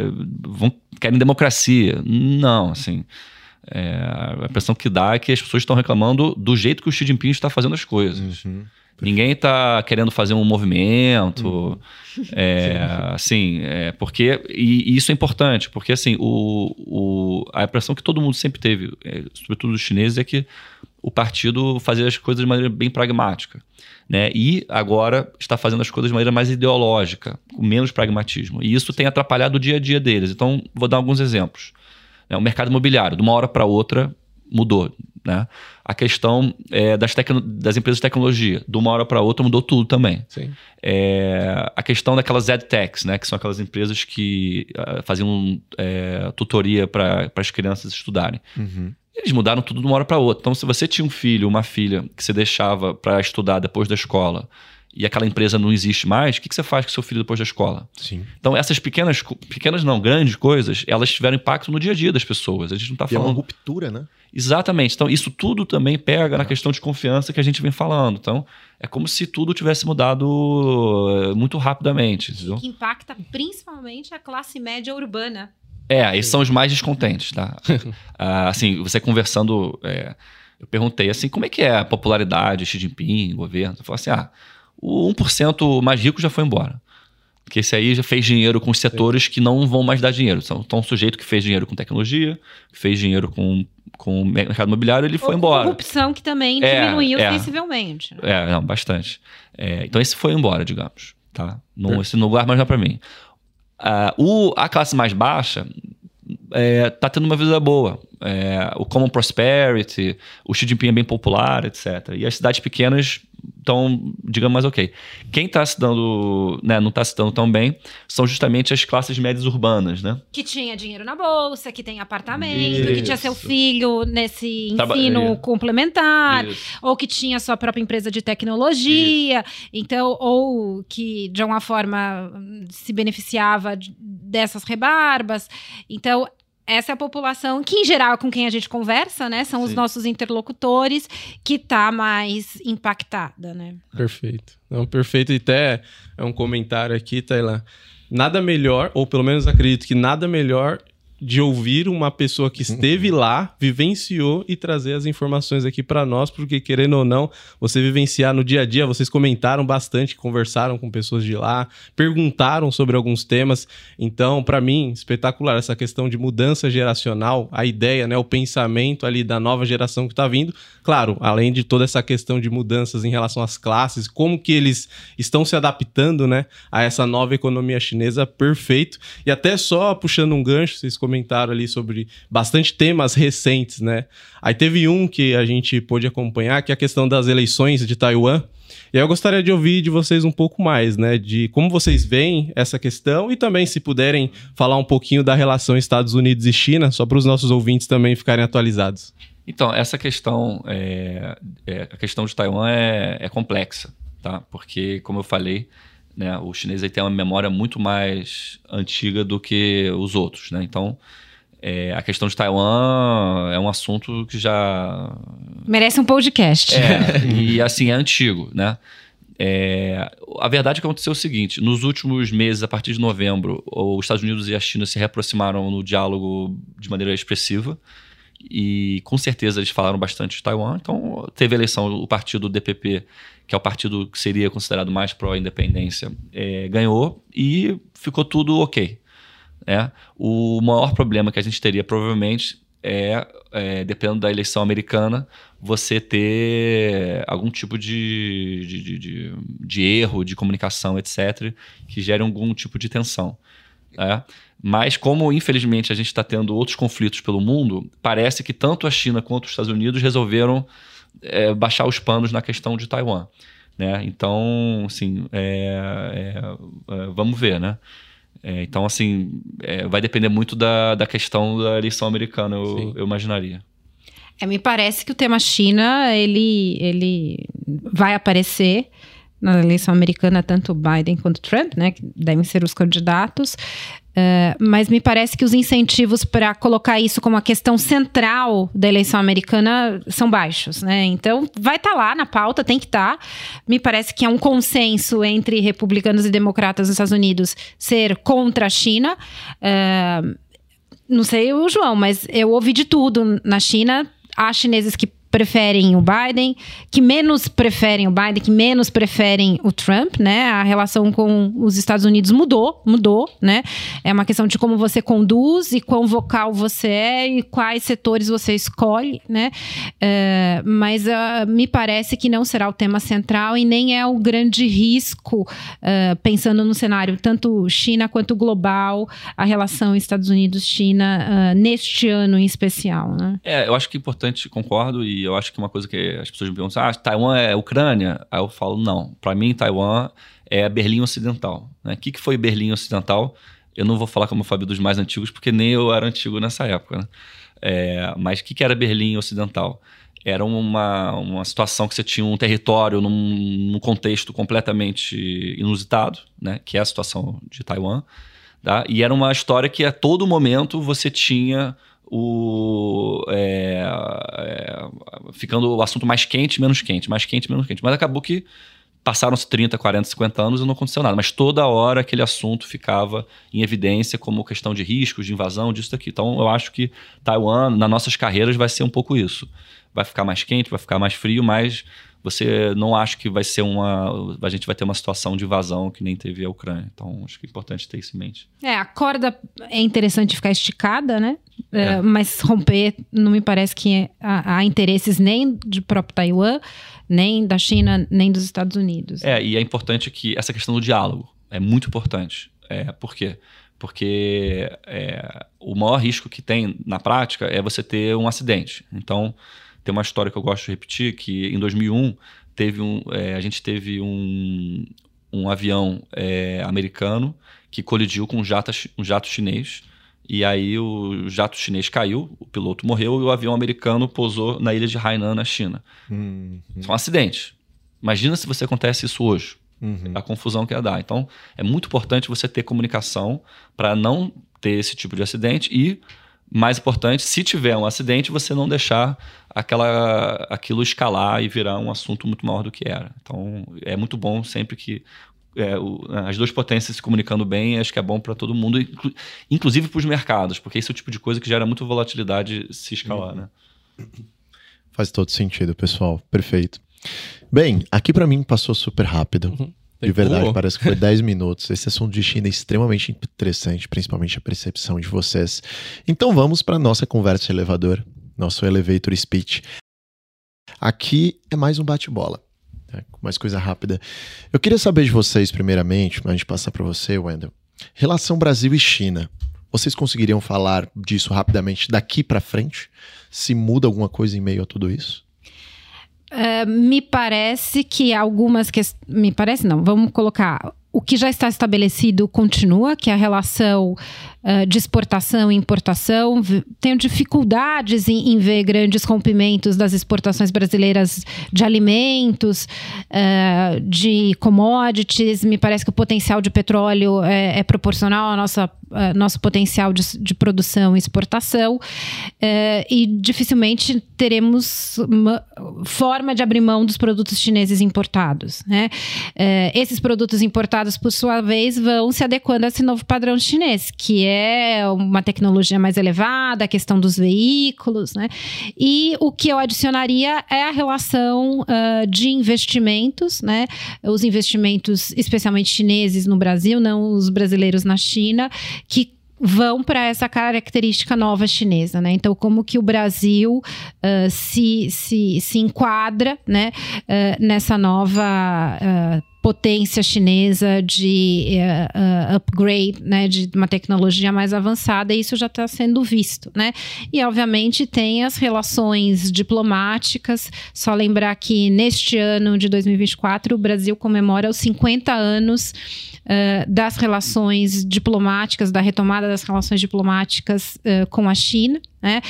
vão, querem democracia. Não, assim. É, a impressão que dá é que as pessoas estão reclamando do jeito que o Xi Jinping está fazendo as coisas. Uhum. Ninguém está querendo fazer um movimento, uhum. é, assim, é, porque e, e, isso é importante, porque assim o, o, a impressão que todo mundo sempre teve, é, sobretudo os chineses, é que o partido fazia as coisas de maneira bem pragmática, né? E agora está fazendo as coisas de maneira mais ideológica, com menos pragmatismo. E isso tem atrapalhado o dia a dia deles. Então, vou dar alguns exemplos. Né? O mercado imobiliário, de uma hora para outra, mudou Né? A questão é, das, das empresas de tecnologia, de uma hora para outra mudou tudo também. É, a questão daquelas edtechs, né, que são aquelas empresas que uh, faziam é, tutoria para as crianças estudarem. Uhum. Eles mudaram tudo de uma hora para outra. Então, se você tinha um filho, uma filha que você deixava para estudar depois da escola e aquela empresa não existe mais, o que, que você faz com seu filho depois da escola? Sim. Então, essas pequenas, pequenas não, grandes coisas, elas tiveram impacto no dia a dia das pessoas. A gente não está falando. É uma ruptura, né? Exatamente. Então, isso tudo também pega na questão de confiança que a gente vem falando. Então, é como se tudo tivesse mudado eh, muito rapidamente. Entendeu? Que impacta principalmente a classe média urbana. É, esses são os mais descontentes, tá? ah, assim, você conversando, é, eu perguntei assim, como é que é a popularidade Xi Jinping, governo? Você falou assim, ah, o 1% mais rico já foi embora. Porque esse aí já fez dinheiro com os setores que não vão mais dar dinheiro. Então, um sujeito que fez dinheiro com tecnologia, que fez dinheiro com, com o mercado imobiliário, ele foi Ou embora. corrupção que também é, diminuiu é, sensivelmente. É, não, bastante. É, então, esse foi embora, digamos. Tá? Não, esse não guarda mais para mim. Uh, o, a classe mais baixa é, tá tendo uma vida boa. É, o Common Prosperity, o Xi Jinping é bem popular, etc. E as cidades pequenas estão, digamos, mais ok. Quem está se dando, né, não está se dando tão bem são justamente as classes médias urbanas, né? Que tinha dinheiro na bolsa, que tem apartamento, Isso. que tinha seu filho nesse ensino complementar, Isso. ou que tinha sua própria empresa de tecnologia, Isso. então, ou que de alguma forma se beneficiava dessas rebarbas. Então, essa é a população que, em geral, com quem a gente conversa, né? São Sim. os nossos interlocutores que está mais impactada, né? Perfeito. Não, perfeito. E até é um comentário aqui, Taylor. Nada melhor, ou pelo menos acredito que nada melhor de ouvir uma pessoa que esteve lá, vivenciou e trazer as informações aqui para nós, porque querendo ou não, você vivenciar no dia a dia, vocês comentaram bastante, conversaram com pessoas de lá, perguntaram sobre alguns temas. Então, para mim, espetacular essa questão de mudança geracional, a ideia, né, o pensamento ali da nova geração que está vindo. Claro, além de toda essa questão de mudanças em relação às classes, como que eles estão se adaptando, né, a essa nova economia chinesa, perfeito. E até só puxando um gancho, vocês comentaram ali sobre bastante temas recentes, né? Aí teve um que a gente pôde acompanhar, que é a questão das eleições de Taiwan. E aí eu gostaria de ouvir de vocês um pouco mais, né? De como vocês veem essa questão e também, se puderem, falar um pouquinho da relação Estados Unidos e China, só para os nossos ouvintes também ficarem atualizados. Então, essa questão, é, é, a questão de Taiwan é, é complexa, tá? Porque, como eu falei, né? O chinês tem uma memória muito mais antiga do que os outros, né? Então, é, a questão de Taiwan é um assunto que já merece um podcast. É, e assim é antigo, né? É, a verdade é que aconteceu o seguinte: nos últimos meses, a partir de novembro, os Estados Unidos e a China se reaproximaram no diálogo de maneira expressiva. E com certeza eles falaram bastante de Taiwan. Então, teve eleição, o partido DPP que é o partido que seria considerado mais pró-independência, é, ganhou e ficou tudo ok. É. O maior problema que a gente teria provavelmente é, é, dependendo da eleição americana, você ter algum tipo de, de, de, de, erro de comunicação, etc., que gere algum tipo de tensão. É. Mas, como infelizmente a gente está tendo outros conflitos pelo mundo, parece que tanto a China quanto os Estados Unidos resolveram é, baixar os panos na questão de Taiwan. Né? Então, assim, é, é, é vamos ver, né? É, então, assim, é, vai depender muito da, da questão da eleição americana, eu, eu imaginaria. É, me parece que o tema China, ele, ele vai aparecer na eleição americana, tanto Biden quanto Trump, né, que devem ser os candidatos. Uh, mas me parece que os incentivos para colocar isso como a questão central da eleição americana são baixos, né? Então vai estar tá lá na pauta, tem que estar. Tá. Me parece que é um consenso entre republicanos e democratas nos Estados Unidos ser contra a China. Uh, não sei o João, mas eu ouvi de tudo na China. Há chineses que preferem o Biden, que menos preferem o Biden, que menos preferem o Trump, né? A relação com os Estados Unidos mudou, mudou, né? É uma questão de como você conduz e quão vocal você é e quais setores você escolhe, né? Uh, mas uh, me parece que não será o tema central e nem é o grande risco, uh, pensando no cenário tanto China quanto global, a relação Estados Unidos-China neste ano em especial, né? É, eu acho que é importante, concordo e e eu acho que uma coisa que as pessoas me perguntam, ah, Taiwan é Ucrânia? Aí eu falo, não. Para mim, Taiwan é Berlim Ocidental. O né? que, que foi Berlim Ocidental? Eu não vou falar como o dos mais antigos, porque nem eu era antigo nessa época. Né? É, mas o que, que era Berlim Ocidental? Era uma, uma situação que você tinha um território num, num contexto completamente inusitado, né? que é a situação de Taiwan. Tá? E era uma história que a todo momento você tinha o é, é, ficando o assunto mais quente, menos quente, mais quente, menos quente. Mas acabou que passaram-se 30, 40, 50 anos e não aconteceu nada. Mas toda hora aquele assunto ficava em evidência como questão de riscos, de invasão, disso daqui. Então eu acho que Taiwan, nas nossas carreiras, vai ser um pouco isso. Vai ficar mais quente, vai ficar mais frio, mas você não acha que vai ser uma. A gente vai ter uma situação de invasão que nem teve a Ucrânia. Então, acho que é importante ter isso em mente. É, a corda é interessante ficar esticada, né? É. É, mas romper, não me parece que há, há, interesses nem de próprio Taiwan, nem da China, nem dos Estados Unidos. É, e é importante que essa questão do diálogo é muito importante. É, por quê? Porque é, o maior risco que tem na prática é você ter um acidente. Então, tem uma história que eu gosto de repetir, que em 2001 teve um, é, a gente teve um, um avião é, americano que colidiu com um jato, um jato chinês. E aí o jato chinês caiu, o piloto morreu e o avião americano pousou na ilha de Hainan, na China. Uhum. Isso é um acidente. Imagina se você acontece isso hoje. Uhum. A confusão que ia dar. Então, é muito importante você ter comunicação para não ter esse tipo de acidente e mais importante, se tiver um acidente, você não deixar aquela, aquilo escalar e virar um assunto muito maior do que era. Então, é muito bom sempre que é, o, as duas potências se comunicando bem, acho que é bom para todo mundo, inclu, inclusive para os mercados, porque esse é o tipo de coisa que gera muita volatilidade se escalar, né? Faz todo sentido, pessoal. Perfeito. Bem, aqui para mim passou super rápido. Uhum. De verdade, parece que foi 10 minutos. Esse assunto de China é extremamente interessante, principalmente a percepção de vocês. Então vamos para nossa conversa elevador, nosso elevator speech. Aqui é mais um bate-bola, né? mais coisa rápida. Eu queria saber de vocês, primeiramente, a gente passar para você, Wendel, relação Brasil e China. Vocês conseguiriam falar disso rapidamente daqui para frente? Se muda alguma coisa em meio a tudo isso? Uh, me parece que algumas questões. Me parece, não, vamos colocar. O que já está estabelecido continua, que é a relação uh, de exportação e importação. Tenho dificuldades em, em, ver grandes rompimentos das exportações brasileiras de alimentos, uh, de commodities. Me parece que o potencial de petróleo é, é proporcional ao nossa, nosso potencial de, de, produção e exportação. E dificilmente teremos forma de abrir mão dos produtos chineses importados. Né? esses produtos importados, por sua vez, vão se adequando a esse novo padrão chinês, que é uma tecnologia mais elevada, a questão dos veículos, né? E o que eu adicionaria é a relação uh, de investimentos, né? Os investimentos, especialmente chineses no Brasil, não os brasileiros na China, que vão para essa característica nova chinesa, né? Então, como que o Brasil uh, se, se, se enquadra, né, uh, nessa nova uh, potência chinesa de uh, uh, upgrade, né, de uma tecnologia mais avançada, e isso já está sendo visto, né? E obviamente tem as relações diplomáticas. Só lembrar que neste ano de 2024 o Brasil comemora os 50 anos uh, das relações diplomáticas, da retomada das relações diplomáticas com a China. Né?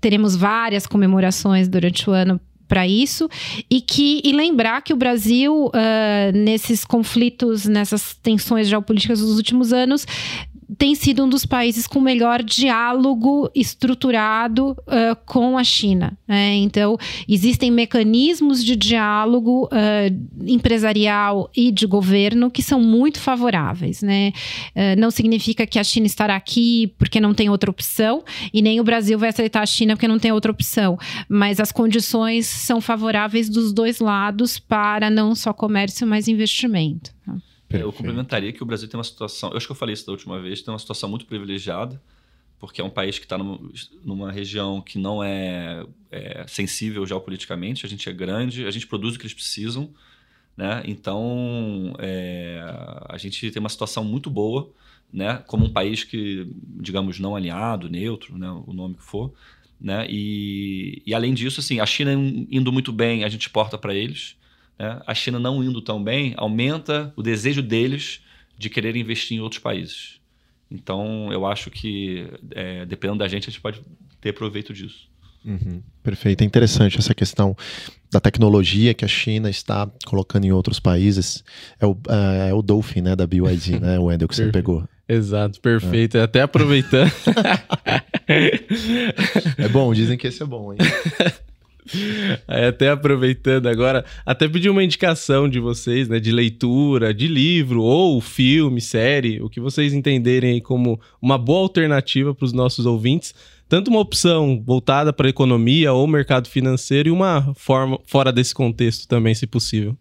teremos várias comemorações durante o ano para isso. E que e lembrar que o Brasil uh, nesses conflitos, nessas tensões geopolíticas dos últimos anos tem sido um dos países com melhor diálogo estruturado uh, com a China. Né? Então, existem mecanismos de diálogo uh, empresarial e de governo que são muito favoráveis. Né? Uh, não significa que a China estará aqui porque não tem outra opção, e nem o Brasil vai aceitar a China porque não tem outra opção. Mas as condições são favoráveis dos dois lados para não só comércio, mas investimento. Tá? Perfeito. Eu complementaria que o Brasil tem uma situação, eu acho que eu falei isso da última vez, tem uma situação muito privilegiada, porque é um país que está numa região que não é, é, sensível geopoliticamente, a gente é grande, a gente produz o que eles precisam, né? Então, é, a gente tem uma situação muito boa, né? Como um país que, digamos, não alinhado, neutro, né? o nome que for, Né? E, e além disso, assim, a China indo muito bem, a gente exporta para eles. Né? A China não indo tão bem, aumenta o desejo deles de querer investir em outros países. Então, eu acho que, é, dependendo da gente, a gente pode ter proveito disso. Uhum, perfeito. É interessante essa questão da tecnologia que a China está colocando em outros países. É o, uh, é o Dolphin, né, da BYD, né, o Wendel, que você pegou. Exato, perfeito. É. Até aproveitando. é bom, dizem que esse é bom, hein? Aí até aproveitando agora, até pedir uma indicação de vocês, né, de leitura, de livro ou filme, série, o que vocês entenderem como uma boa alternativa para os nossos ouvintes tanto uma opção voltada para a economia ou mercado financeiro e uma forma fora desse contexto também, se possível.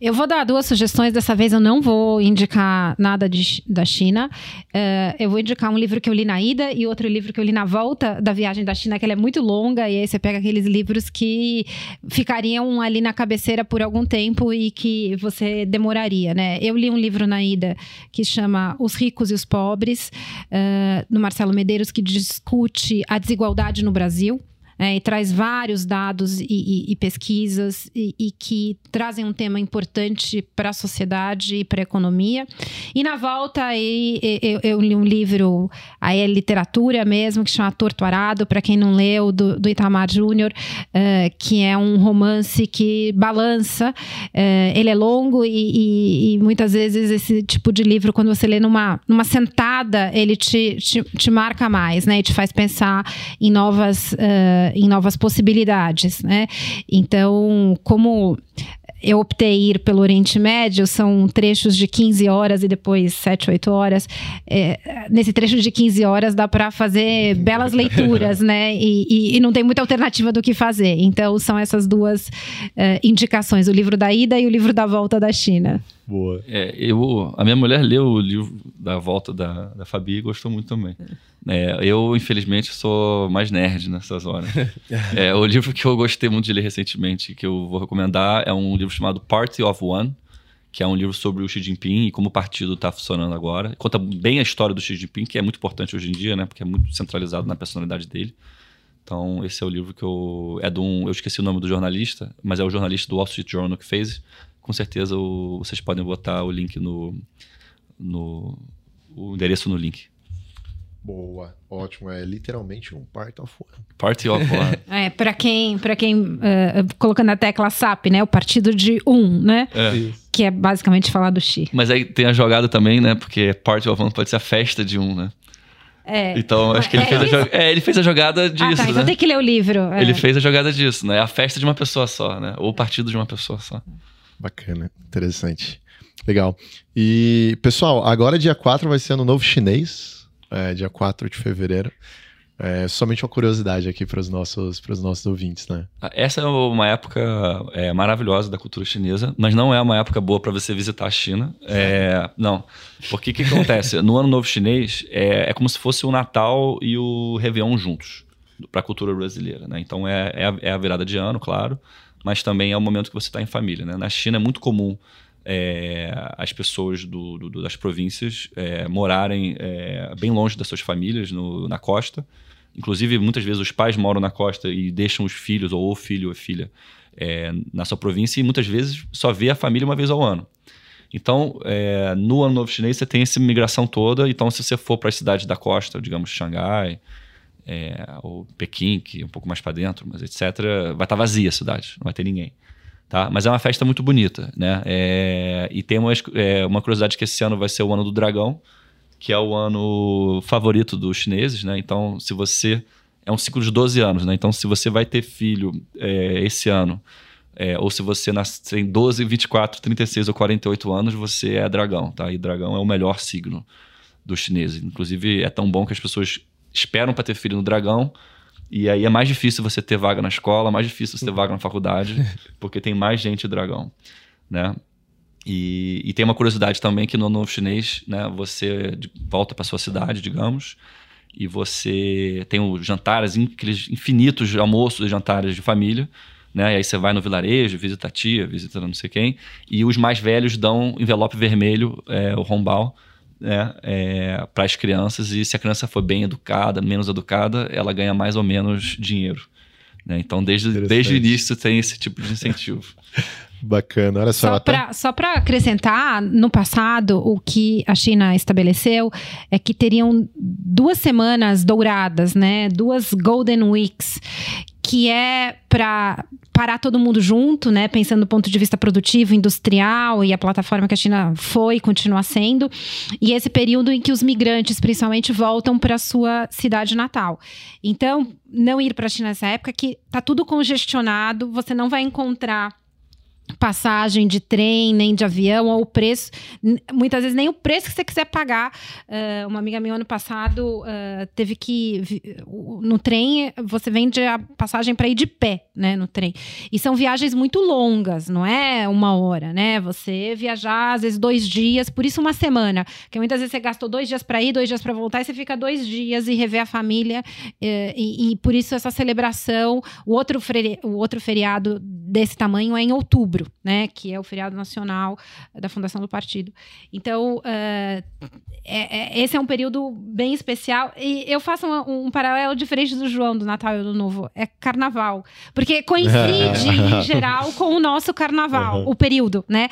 Eu vou dar duas sugestões. Dessa vez eu não vou indicar nada de, da China. Uh, eu vou indicar um livro que eu li na ida e outro livro que eu li na volta da viagem da China, que ela é muito longa. E aí você pega aqueles livros que ficariam ali na cabeceira por algum tempo e que você demoraria, né? Eu li um livro na ida que chama Os Ricos e os Pobres, uh, do Marcelo Medeiros, que discute a desigualdade no Brasil é, e traz vários dados e, e, e pesquisas e, e, que trazem um tema importante para a sociedade e para a economia. E na volta aí, eu, eu, li um livro, aí é literatura mesmo, que chama Torto Arado, para quem não leu, do, do Itamar Júnior, uh, que é um romance que balança. Uh, ele é longo e, muitas vezes esse tipo de livro, quando você lê numa, numa sentada, ele te, te, te marca mais, né? E te faz pensar em novas uh, em novas possibilidades, né? Então, como eu optei ir pelo Oriente Médio, são trechos de 15 horas e depois 7, 8 horas. É, nesse trecho de 15 horas dá para fazer belas leituras, né? E, e, e, não tem muita alternativa do que fazer. Então, são essas duas uh, indicações: o livro da ida e o livro da volta da China. Boa. É, eu, a minha mulher leu o livro da volta da, da Fabi e gostou muito também. É, eu, infelizmente, sou mais nerd nessas horas. é, o livro que eu gostei muito de ler recentemente, que eu vou recomendar, é um livro chamado Party of One, que é um livro sobre o Xi Jinping e como o partido está funcionando agora. Conta bem a história do Xi Jinping, que é muito importante hoje em dia, né? Porque é muito centralizado na personalidade dele. Então, esse é o livro que eu. É de um. Eu esqueci o nome do jornalista, mas é o jornalista do Wall Street Journal que fez com certeza o, vocês podem botar o link no, no o endereço no link. Boa, ótimo. É literalmente um part of one. Party of one. é, para quem, pra quem uh, colocando a tecla SAP, né? O partido de um, né? É. Que é basicamente falar do Xi. Mas aí tem a jogada também, né? Porque Party of one pode ser a festa de um, né? É. Então, acho que ele, é, fez, A é, ele fez a jogada disso. Ah, tá, então né? tem que ler o livro. É. Ele fez a jogada disso, né? É a festa de uma pessoa só, né? Ou o partido de uma pessoa só. Bacana, interessante. Legal. E, pessoal, agora dia 4 vai ser ano novo chinês, é, dia 4 de fevereiro. É somente uma curiosidade aqui para os nossos, nossos ouvintes, né? Ah, essa é uma época é, maravilhosa da cultura chinesa, mas não é uma época boa para você visitar a China. É, não. Porque o que, que acontece? No Ano Novo Chinês, é, é como se fosse o Natal e o Réveillon juntos, para a cultura brasileira. Né? Então é, é a, é a virada de ano, claro mas também é o momento que você está em família. Né? Na China é muito comum é, as pessoas do, do, das províncias é, morarem é, bem longe das suas famílias no, na costa. Inclusive, muitas vezes os pais moram na costa e deixam os filhos, ou o filho ou a filha, é, na sua província e muitas vezes só vê a família uma vez ao ano. Então, é, no Ano Novo Chinês, você tem essa migração toda. Então, se você for para as cidades da costa, digamos Xangai, é, ou Pequim, que é um pouco mais para dentro, mas etc., vai estar tá vazia a cidade, não vai ter ninguém. Tá? Mas é uma festa muito bonita, né? É, e tem uma, é, uma curiosidade que esse ano vai ser o ano do dragão, que é o ano favorito dos chineses, né? Então, se você... É um ciclo de 12 anos, né? Então, se você vai ter filho é, esse ano, é, ou se você nasce em 12, 24, 36 ou 48 anos, você é dragão, tá? E dragão é o melhor signo dos chineses. Inclusive, é tão bom que as pessoas esperam para ter filho no dragão. E aí é mais difícil você ter vaga na escola, mais difícil você ter vaga na faculdade, porque tem mais gente dragão, né? E, e tem uma curiosidade também que no novo chinês, né, você volta para sua cidade, digamos, e você tem os jantares, aqueles infinitos almoços e jantares de família, né? E aí você vai no vilarejo, visita a tia, visita não sei quem, e os mais velhos dão envelope vermelho, é, o rombal, né, é, para as crianças e se a criança for bem educada, menos educada, ela ganha mais ou menos dinheiro. Né? Então, desde, desde o início tem esse tipo de incentivo. Bacana, olha só. Só para acrescentar, no passado, o que a China estabeleceu é que teriam duas semanas douradas, né? Duas Golden Weeks, que é para parar todo mundo junto, né? Pensando do ponto de vista produtivo, industrial e a plataforma que a China foi e continua sendo. E esse período em que os migrantes, principalmente, voltam para sua cidade natal. Então, não ir para a China nessa época que tá tudo congestionado, você não vai encontrar passagem de trem, nem de avião, ou o preço, muitas vezes nem o preço que você quiser pagar. Uh, uma amiga minha ano passado uh, teve que no trem você vende a passagem para ir de pé, né, no trem. E são viagens muito longas, não é uma hora, né? Você viajar às vezes dois dias, por isso uma semana, que muitas vezes você gastou dois dias para ir, dois dias para voltar, e você fica dois dias e rever a família. Uh, e, e, por isso essa celebração, o outro, o outro feriado desse tamanho é em outubro outubro, né, que é o feriado nacional da fundação do partido. Então, uh, é, é, esse é um período bem especial. E eu faço um, um, paralelo diferente do João, do Natal e do Novo. É carnaval. Porque coincide, em geral, com o nosso carnaval, uhum. o período, né?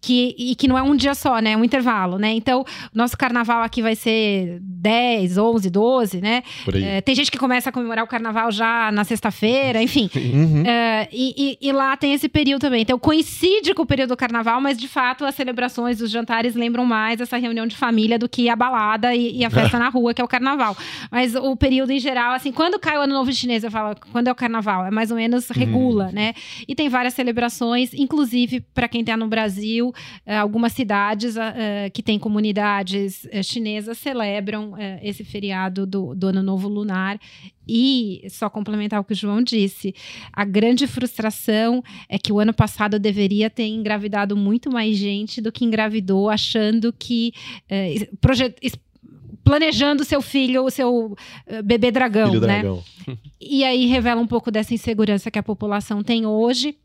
Que, e que não é um dia só, né? É um intervalo, né? Então, nosso carnaval aqui vai ser 10, 11, 12, né? É, tem gente que começa a comemorar o carnaval já na sexta-feira, enfim. Uhum. É, e, e, e, lá tem esse período também. Então, coincide com o período do carnaval, mas de fato as celebrações, os jantares lembram mais essa reunião de família do que a balada e, e a festa na rua, que é o carnaval. Mas o período em geral, assim, quando cai o ano novo chinês, eu falo, quando é o carnaval? É mais ou menos regula, uhum. né? E tem várias celebrações, inclusive para quem está no Brasil uh, algumas cidades uh, que têm comunidades chinesas celebram esse feriado do, do Ano Novo Lunar. E, só complementar o que o João disse, a grande frustração é que o ano passado deveria ter engravidado muito mais gente do que engravidou, achando que. planejando seu filho, o seu bebê dragão, Filho né? Dragão. E aí revela um pouco dessa insegurança que a população tem hoje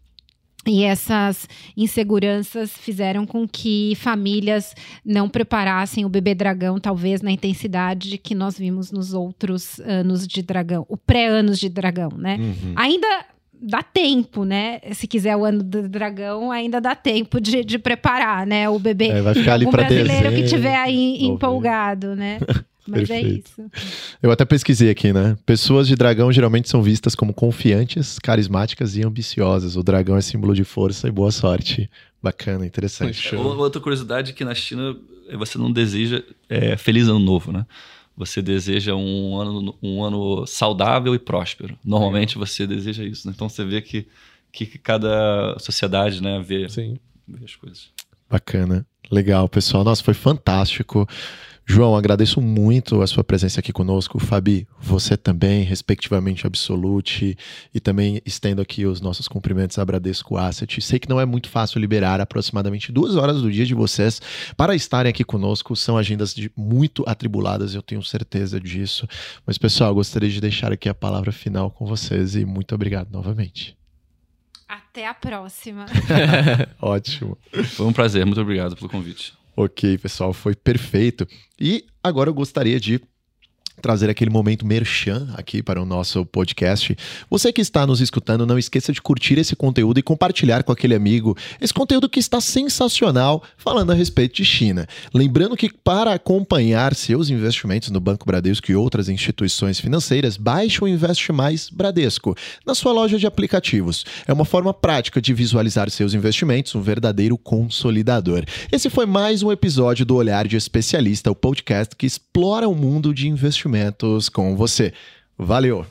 e essas inseguranças fizeram com que famílias não preparassem o bebê dragão, talvez na intensidade que nós vimos nos outros anos de dragão, o pré-anos de dragão, né? Uhum. Ainda dá tempo, né? Se quiser o ano do dragão, ainda dá tempo de, de preparar, né? O bebê. É, vai ficar ali para brasileiro dezembro, que tiver aí empolgado, né? Mas é Perfeito. é isso. Eu até pesquisei aqui, né? Pessoas de dragão geralmente são vistas como confiantes, carismáticas e ambiciosas. O dragão é símbolo de força e boa sorte. Bacana, interessante. Outra curiosidade é que na China você não deseja é, feliz ano novo, né? Você deseja um ano, um ano saudável e próspero. Normalmente você deseja isso, né? Então você vê que, que cada sociedade né, vê, Sim. vê as coisas. Bacana. Legal, pessoal. Nossa, foi fantástico. João, agradeço muito a sua presença aqui conosco. Fabi, você também, respectivamente Absolute, e também estendo aqui os nossos cumprimentos a Bradesco Asset. Sei que não é muito fácil liberar aproximadamente duas horas do dia de vocês para estarem aqui conosco. São agendas de muito atribuladas, eu tenho certeza disso. Mas, pessoal, gostaria de deixar aqui a palavra final com vocês e muito obrigado novamente. Até a próxima. Ótimo. Foi um prazer, muito obrigado pelo convite. Ok, pessoal, foi perfeito. E agora eu gostaria de trazer aquele momento merchan aqui para o nosso podcast. Você que está nos escutando, não esqueça de curtir esse conteúdo e compartilhar com aquele amigo esse conteúdo que está sensacional falando a respeito de China. Lembrando que para acompanhar seus investimentos no Banco Bradesco e outras instituições financeiras, baixe o Investe Mais Bradesco na sua loja de aplicativos. É uma forma prática de visualizar seus investimentos, um verdadeiro consolidador. Esse foi mais um episódio do Olhar de Especialista, o podcast que explora o mundo de investimentos momentos com você. Valeu!